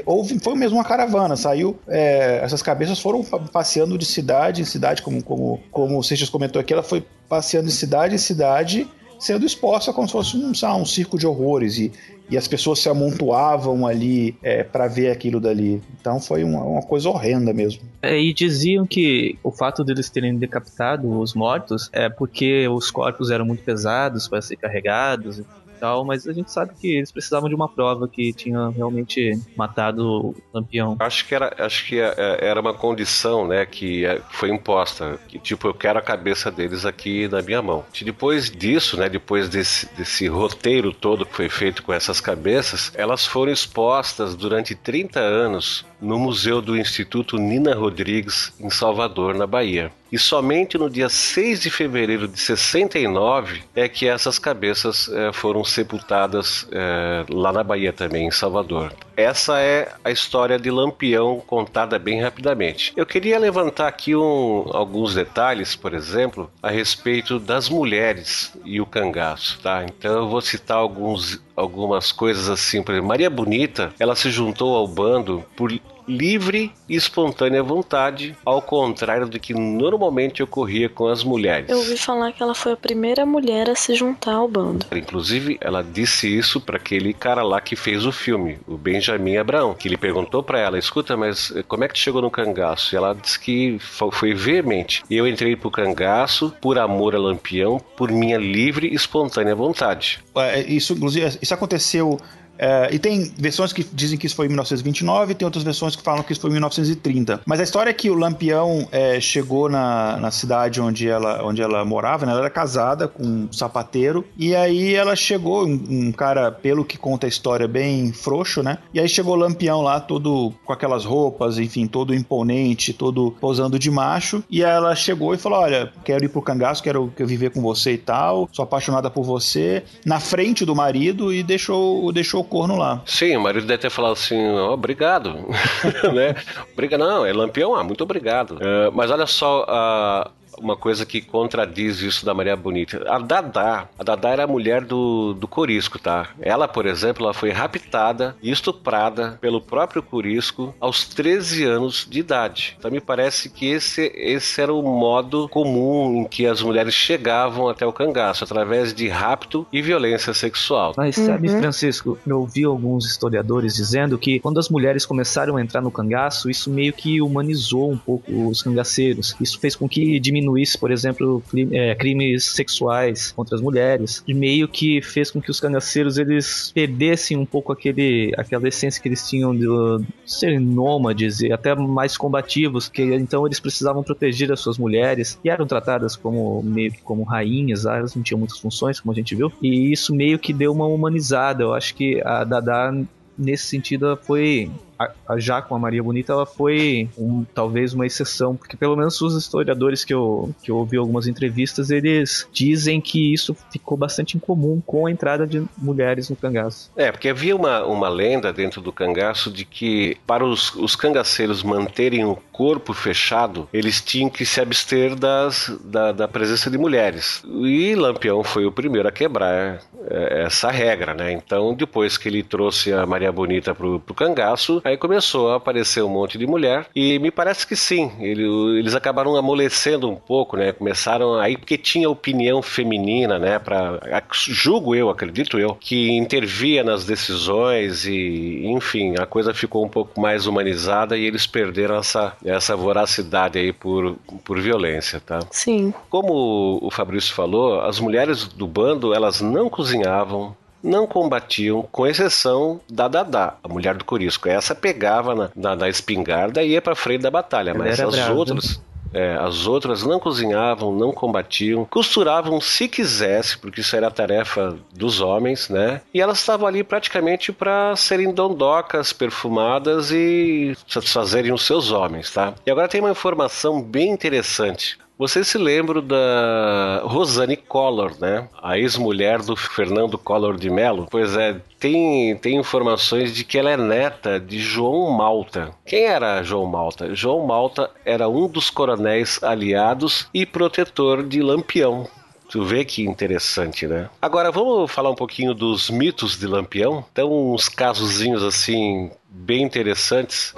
houve foi mesmo uma caravana. Saiu é, essas cabeças foram pa- passeando de cidade em cidade, como como como o Seixas comentou aqui, ela foi passeando de cidade em cidade sendo exposta como se fosse um, lá, um circo de horrores e, e as pessoas se amontoavam ali é, para ver aquilo dali. Então foi uma, uma coisa horrenda mesmo. É, e diziam que o fato deles terem decapitado os mortos é porque os corpos eram muito pesados para ser carregados tal, mas a gente sabe que eles precisavam de uma prova que tinha realmente matado o Lampião. Acho que era, acho que é, era uma condição, né, que é, foi imposta, que tipo eu quero a cabeça deles aqui na minha mão. E depois disso, né, depois desse, desse roteiro todo que foi feito com essas cabeças, elas foram expostas durante 30 anos no Museu do Instituto Nina Rodrigues em Salvador, na Bahia. E somente no dia 6 de fevereiro de 69 é que essas cabeças eh, foram sepultadas eh, lá na Bahia também, em Salvador. Essa é a história de Lampião contada bem rapidamente. Eu queria levantar aqui um- alguns detalhes, por exemplo, a respeito das mulheres e o cangaço, tá? Então eu vou citar alguns, algumas coisas assim. Por exemplo, Maria Bonita, ela se juntou ao bando por livre e espontânea vontade, ao contrário do que normalmente ocorria com as mulheres. Eu ouvi falar que ela foi a primeira mulher a se juntar ao bando. Inclusive, ela disse isso para aquele cara lá que fez o filme, o Benjamin Abraão, que ele perguntou para ela: escuta, mas eh, como é que tu chegou no cangaço? E ela disse que fo- foi veemente. Eu entrei pro cangaço por amor a Lampião, por minha livre e espontânea vontade. É, Isso, inclusive, isso aconteceu. É, e tem versões que dizem que isso foi em 1929, tem outras versões que falam que isso foi em 1930. Mas a história é que o Lampião é, chegou na, na cidade onde ela, onde ela morava, né? ela era casada com um sapateiro, e aí ela chegou, um, um cara, pelo que conta a história, bem frouxo, né? E aí chegou o Lampião lá, todo com aquelas roupas, enfim, todo imponente, todo posando de macho, e ela chegou e falou: Olha, quero ir pro cangaço, quero, viver com você e tal, sou apaixonada por você, na frente do marido e deixou, deixou corno lá. Sim, o marido deve ter falado assim, ó, obrigado, né? Obrigado, não, é Lampião, ah, muito obrigado. É, mas olha só, a, uma coisa que contradiz isso da Maria Bonita. A Dadá, a Dadá era a mulher do, do Corisco, tá? Ela, por exemplo, ela foi raptada e estuprada pelo próprio Corisco aos 13 anos de idade. Então me parece que esse, esse era o modo comum em que as mulheres chegavam até o cangaço, através de rapto e violência sexual. Mas sabe, Francisco, eu ouvi alguns historiadores dizendo que quando as mulheres começaram a entrar no cangaço, isso meio que humanizou um pouco os cangaceiros. Isso fez com que diminuísse, por exemplo, cri- é, crimes sexuais contra as mulheres. Meio que fez com que os cangaceiros eles perdessem um pouco aquele, aquela essência que eles tinham de uh, serem nômades e até mais combativos, que então eles precisavam proteger as suas mulheres e eram tratadas como meio que como rainhas, ah, elas não tinham muitas funções, como a gente viu. E isso meio que deu uma humanizada. Eu acho que a Dada nesse sentido foi a, a já com a Maria Bonita ela foi um, talvez uma exceção porque pelo menos os historiadores que eu que eu ouvi algumas entrevistas eles dizem que isso ficou bastante incomum com a entrada de mulheres no cangaço É, porque havia uma, uma lenda dentro do cangaço de que para os, os cangaceiros manterem o corpo fechado, eles tinham que se abster das, da, da presença de mulheres. E Lampião foi o primeiro a quebrar é, essa regra, né? Então, depois que ele trouxe a Maria Bonita pro, pro cangaço, aí começou a aparecer um monte de mulher. E me parece que sim, ele, eles acabaram amolecendo um pouco, né? Começaram aí, porque tinha opinião feminina, né? Pra, julgo eu, acredito eu, que intervia nas decisões e, enfim, a coisa ficou um pouco mais humanizada e eles perderam essa, essa voracidade aí por, por violência, tá? Sim. Como o Fabrício falou, as mulheres do bando, elas não cozinhavam, não combatiam, com exceção da Dadá, a mulher do Corisco. Essa pegava na, na, na espingarda e ia pra frente da batalha, Ela mas as brava. outras... É, as outras não cozinhavam, não combatiam, costuravam se quisesse, porque isso era a tarefa dos homens, né? E elas estavam ali praticamente para serem dondocas, perfumadas e satisfazerem os seus homens, tá? E agora tem uma informação bem interessante. Vocês se lembram da Rosane Collor, né? A ex-mulher do Fernando Collor de Mello? Pois é, tem, tem informações de que ela é neta de João Malta. Quem era João Malta? João Malta era um dos coronéis aliados e protetor de Lampião. Tu vê que interessante, né? Agora vamos falar um pouquinho dos mitos de Lampião. Então, uns casozinhos assim bem interessantes.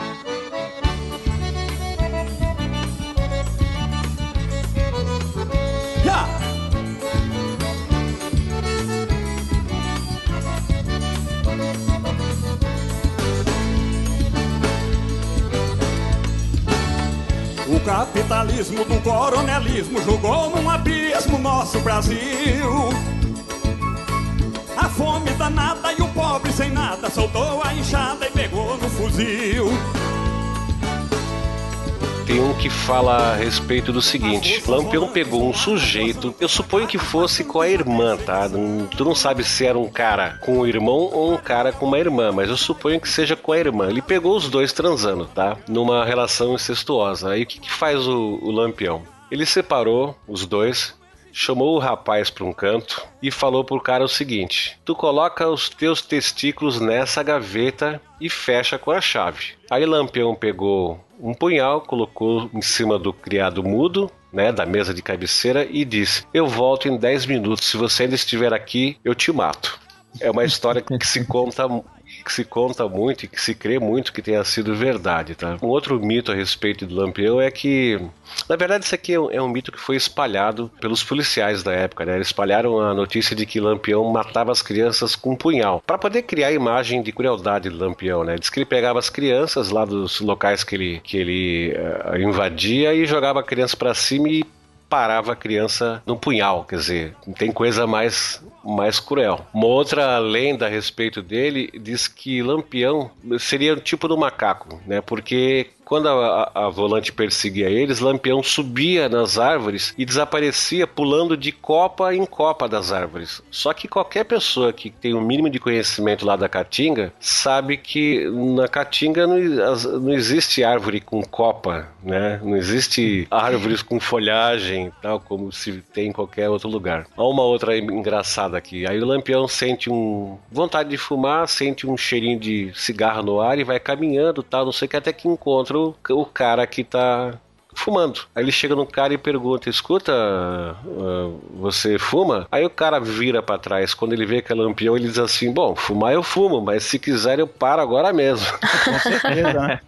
Capitalismo do coronelismo jogou num abismo nosso Brasil. A fome danada e o pobre sem nada soltou a enxada e pegou no fuzil. Tem um que fala a respeito do seguinte: Lampião pegou um sujeito, eu suponho que fosse com a irmã, tá? Tu não sabe se era um cara com um irmão ou um cara com uma irmã, mas eu suponho que seja com a irmã. Ele pegou os dois transando, tá? Numa relação incestuosa. Aí o que, que faz o, o Lampião? Ele separou os dois, chamou o rapaz para um canto e falou pro cara o seguinte: Tu coloca os teus testículos nessa gaveta e fecha com a chave. Aí Lampião pegou um punhal, colocou em cima do criado mudo, né, da mesa de cabeceira e disse: Eu volto em 10 minutos. Se você ainda estiver aqui, eu te mato. É uma história que se conta que se conta muito e que se crê muito que tenha sido verdade, tá? Um outro mito a respeito do Lampião é que, na verdade, isso aqui é um, é um mito que foi espalhado pelos policiais da época, né? Eles espalharam a notícia de que Lampião matava as crianças com um punhal, para poder criar a imagem de crueldade do Lampião, né? Diz que ele pegava as crianças lá dos locais que ele, que ele eh, invadia e jogava a criança para cima e parava a criança no punhal, quer dizer, não tem coisa mais mais cruel. Uma outra lenda a respeito dele diz que Lampião seria um tipo do macaco, né? Porque quando a, a, a volante perseguia eles, Lampião subia nas árvores e desaparecia pulando de copa em copa das árvores. Só que qualquer pessoa que tem o um mínimo de conhecimento lá da Caatinga sabe que na Caatinga não, não existe árvore com copa, né? Não existe árvores com folhagem, tal como se tem em qualquer outro lugar. Há uma outra engraçada aqui. Aí o Lampião sente um vontade de fumar, sente um cheirinho de cigarro no ar e vai caminhando, tal, não sei o que até que encontra o, o cara que tá fumando. Aí ele chega no cara e pergunta: Escuta, uh, você fuma? Aí o cara vira para trás. Quando ele vê que é lampião, ele diz assim: Bom, fumar eu fumo, mas se quiser eu paro agora mesmo. Com certeza, né?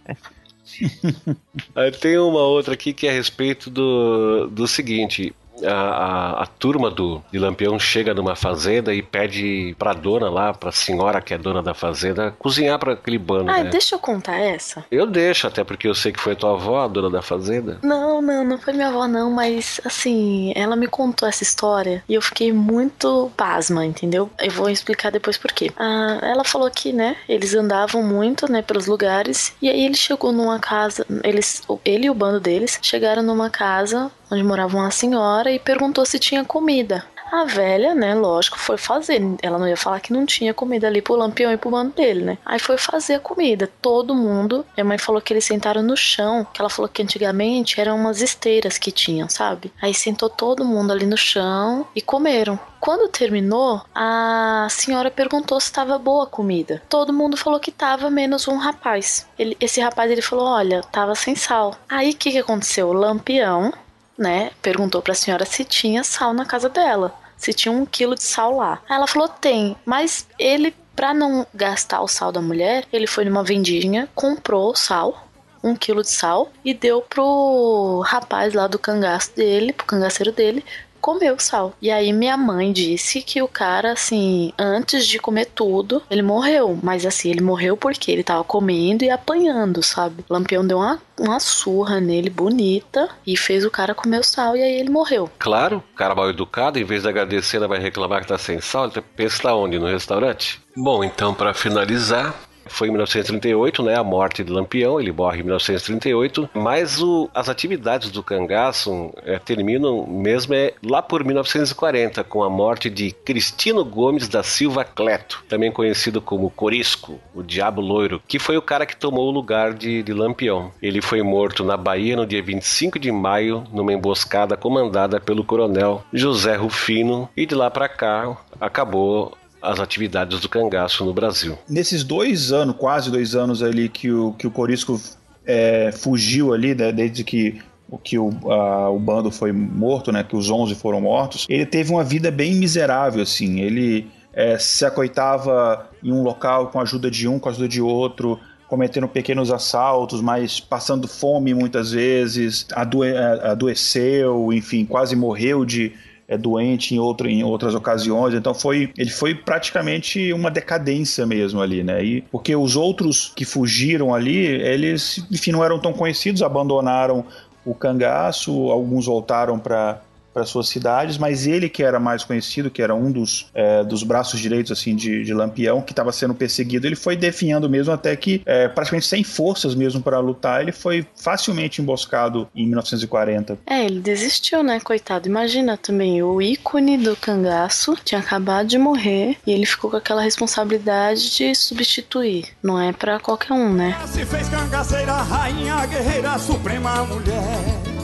Aí tem uma outra aqui que é a respeito do, do seguinte: a, a, a, turma do de Lampião chega numa fazenda e pede pra dona lá, pra senhora que é dona da fazenda, cozinhar pra aquele bando. Ah, né? deixa eu contar essa. Eu deixo, até porque eu sei que foi tua avó, a dona da fazenda. Não, não, não foi minha avó, não, mas assim, ela me contou essa história e eu fiquei muito pasma, entendeu? Eu vou explicar depois por quê. Ah, ela falou que, né, eles andavam muito, né, pelos lugares e aí ele chegou numa casa, eles, ele e o bando deles chegaram numa casa onde morava uma senhora e perguntou se tinha comida. A velha, né, lógico, foi fazer. Ela não ia falar que não tinha comida ali pro lampião e pro bando dele, né? Aí foi fazer a comida. Todo mundo. Minha mãe falou que eles sentaram no chão, que ela falou que antigamente eram umas esteiras que tinham, sabe? Aí sentou todo mundo ali no chão e comeram. Quando terminou, a senhora perguntou se estava boa a comida. Todo mundo falou que tava, menos um rapaz. Ele, esse rapaz ele falou: Olha, tava sem sal. Aí o que, que aconteceu? O lampião né, perguntou pra senhora se tinha sal na casa dela, se tinha um quilo de sal lá. Aí ela falou: tem, mas ele, pra não gastar o sal da mulher, ele foi numa vendinha, comprou sal, um quilo de sal, e deu pro rapaz lá do cangaço dele, pro cangaceiro dele, comeu o sal. E aí minha mãe disse que o cara, assim, antes de comer tudo, ele morreu. Mas assim, ele morreu porque ele tava comendo e apanhando, sabe? O Lampião deu uma, uma surra nele bonita e fez o cara comer o sal e aí ele morreu. Claro, o cara mal educado, em vez de agradecer, ela vai reclamar que tá sem sal. Ele pensa lá onde? No restaurante? Bom, então, para finalizar, foi em 1938, né, a morte de Lampião, ele morre em 1938, mas o, as atividades do cangaço é, terminam mesmo é, lá por 1940, com a morte de Cristino Gomes da Silva Cleto, também conhecido como Corisco, o Diabo Loiro, que foi o cara que tomou o lugar de, de Lampião. Ele foi morto na Bahia no dia 25 de maio, numa emboscada comandada pelo coronel José Rufino, e de lá para cá acabou as atividades do cangaço no Brasil. Nesses dois anos, quase dois anos ali que o, que o Corisco é, fugiu ali, né, desde que que o, a, o bando foi morto, né, que os 11 foram mortos, ele teve uma vida bem miserável, assim, ele é, se acoitava em um local com a ajuda de um, com a ajuda de outro, cometendo pequenos assaltos, mas passando fome muitas vezes, adoe, adoeceu, enfim, quase morreu de, é doente em, outro, em outras ocasiões, então foi ele foi praticamente uma decadência mesmo ali, né? E, porque os outros que fugiram ali, eles, enfim, não eram tão conhecidos, abandonaram o cangaço, alguns voltaram para para suas cidades, mas ele que era mais conhecido, que era um dos, é, dos braços direitos assim de, de Lampião, que estava sendo perseguido, ele foi definhando mesmo até que é, praticamente sem forças mesmo para lutar, ele foi facilmente emboscado em 1940. É, ele desistiu, né, coitado. Imagina também, o ícone do cangaço tinha acabado de morrer e ele ficou com aquela responsabilidade de substituir. Não é para qualquer um, né? Se fez cangaceira, rainha, guerreira, suprema mulher.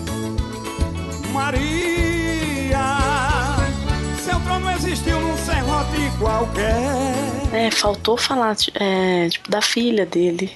Maria, existiu num serrote qualquer. É, faltou falar é, tipo, da filha dele.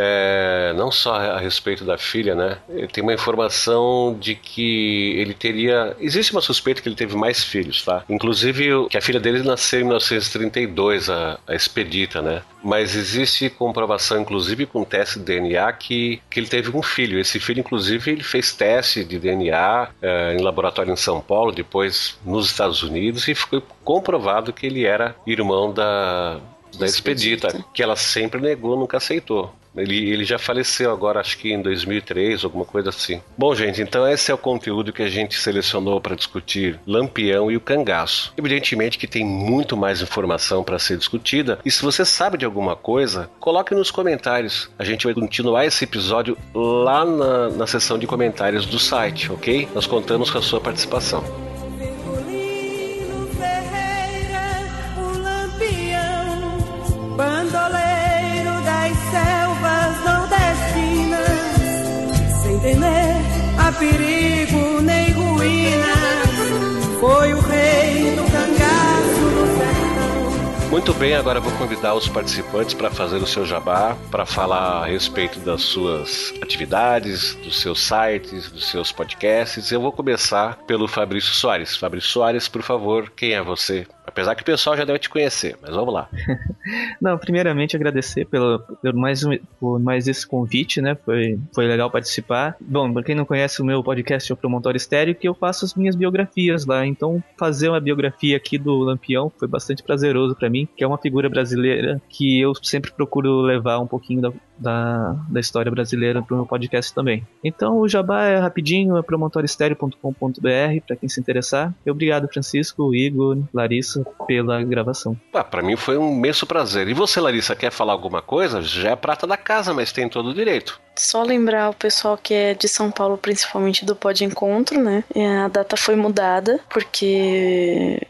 É, não só a respeito da filha, né? Tem uma informação de que ele teria. Existe uma suspeita que ele teve mais filhos, tá? Inclusive que a filha dele nasceu em 1932, a, a Expedita, né? Mas existe comprovação, inclusive com teste de DNA, que, que ele teve um filho. Esse filho, inclusive, ele fez teste de DNA é, em laboratório em São Paulo, depois nos Estados Unidos, e ficou comprovado que ele era irmão da, da Expedita, que ela sempre negou, nunca aceitou. Ele, ele já faleceu agora, acho que em 2003, alguma coisa assim. Bom, gente, então esse é o conteúdo que a gente selecionou para discutir Lampião e o Cangaço. Evidentemente que tem muito mais informação para ser discutida, e se você sabe de alguma coisa, coloque nos comentários. A gente vai continuar esse episódio lá na, na seção de comentários do site, ok? Nós contamos com a sua participação. Temer a perigo nem ruínas, foi o rei do cangaço do sertão. Muito bem, agora vou convidar os participantes para fazer o seu jabá, para falar a respeito das suas atividades, dos seus sites, dos seus podcasts. Eu vou começar pelo Fabrício Soares. Fabrício Soares, por favor, quem é você? Apesar que o pessoal já deve te conhecer, mas vamos lá. Não, primeiramente agradecer pelo, pelo mais, um, por mais esse convite, né? Foi, foi legal participar. Bom, pra quem não conhece o meu podcast o Promontório Estéreo, que eu faço as minhas biografias lá. Então, fazer uma biografia aqui do Lampião foi bastante prazeroso para mim, que é uma figura brasileira que eu sempre procuro levar um pouquinho da, da, da história brasileira pro meu podcast também. Então, o jabá é rapidinho, é promontoriostereo.com.br para quem se interessar. E obrigado, Francisco, Igor, Larissa pela gravação. Ah, para mim foi um imenso prazer. E você, Larissa, quer falar alguma coisa? Já é prata da casa, mas tem todo o direito. Só lembrar o pessoal que é de São Paulo, principalmente do Pod Encontro, né? A data foi mudada porque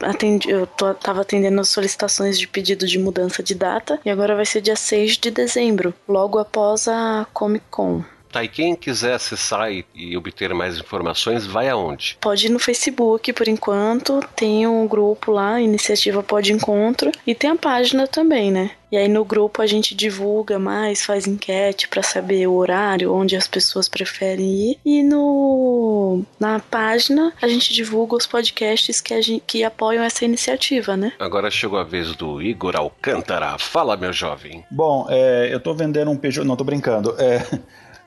atendi, eu tô, tava atendendo as solicitações de pedido de mudança de data e agora vai ser dia 6 de dezembro, logo após a Comic Con. Tá, e quem quiser acessar e, e, obter mais informações, vai aonde? Pode ir no Facebook, por enquanto. Tem um grupo lá, Iniciativa Pode Encontro. E tem a página também, né? E aí no grupo a gente divulga mais, faz enquete para saber o horário, onde as pessoas preferem ir. E no na página a gente divulga os podcasts que, a gente, que apoiam essa iniciativa, né? Agora chegou a vez do Igor Alcântara. Fala, meu jovem. Bom, é, eu tô vendendo um Peugeot. Não, tô brincando. É.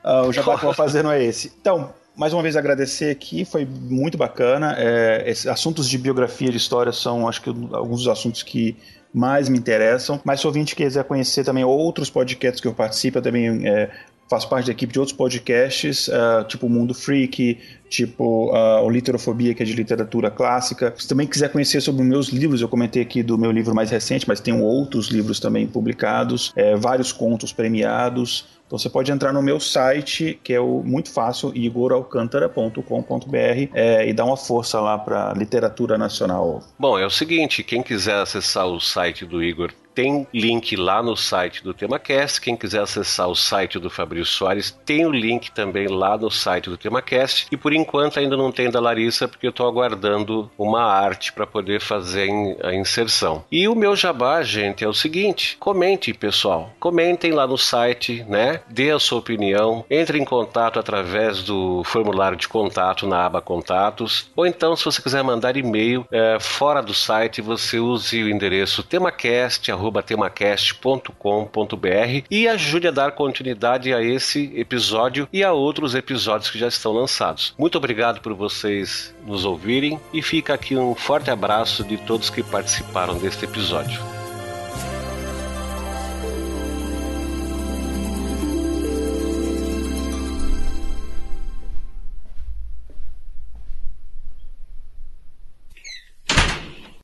Uh, o jabá que eu vou fazer não é esse. Então, mais uma vez agradecer aqui, foi muito bacana. É, esses assuntos de biografia de história são, acho que, alguns dos assuntos que mais me interessam. Mas se o ouvinte quiser conhecer também outros podcasts que eu participo, eu também é, faço parte da equipe de outros podcasts, uh, tipo Mundo Freak, tipo uh, o Literofobia, que é de literatura clássica. Se também quiser conhecer sobre meus livros, eu comentei aqui do meu livro mais recente, mas tenho outros livros também publicados, é, vários contos premiados. Então você pode entrar no meu site, que é o muito fácil, igoralcantara.com.br é, e dar uma força lá para literatura nacional. Bom, é o seguinte, quem quiser acessar o site do Igor tem link lá no site do TemaCast. Quem quiser acessar o site do Fabrício Soares, tem o link também lá no site do TemaCast. E por enquanto ainda não tem da Larissa, porque eu estou aguardando uma arte para poder fazer a inserção. E o meu jabá, gente, é o seguinte: comente, pessoal. Comentem lá no site, né? Dê a sua opinião. Entre em contato através do formulário de contato na aba Contatos. Ou então, se você quiser mandar e-mail é, fora do site, você use o endereço temacast.com temacast.com.br e ajude a dar continuidade a esse episódio e a outros episódios que já estão lançados. Muito obrigado por vocês nos ouvirem e fica aqui um forte abraço de todos que participaram deste episódio.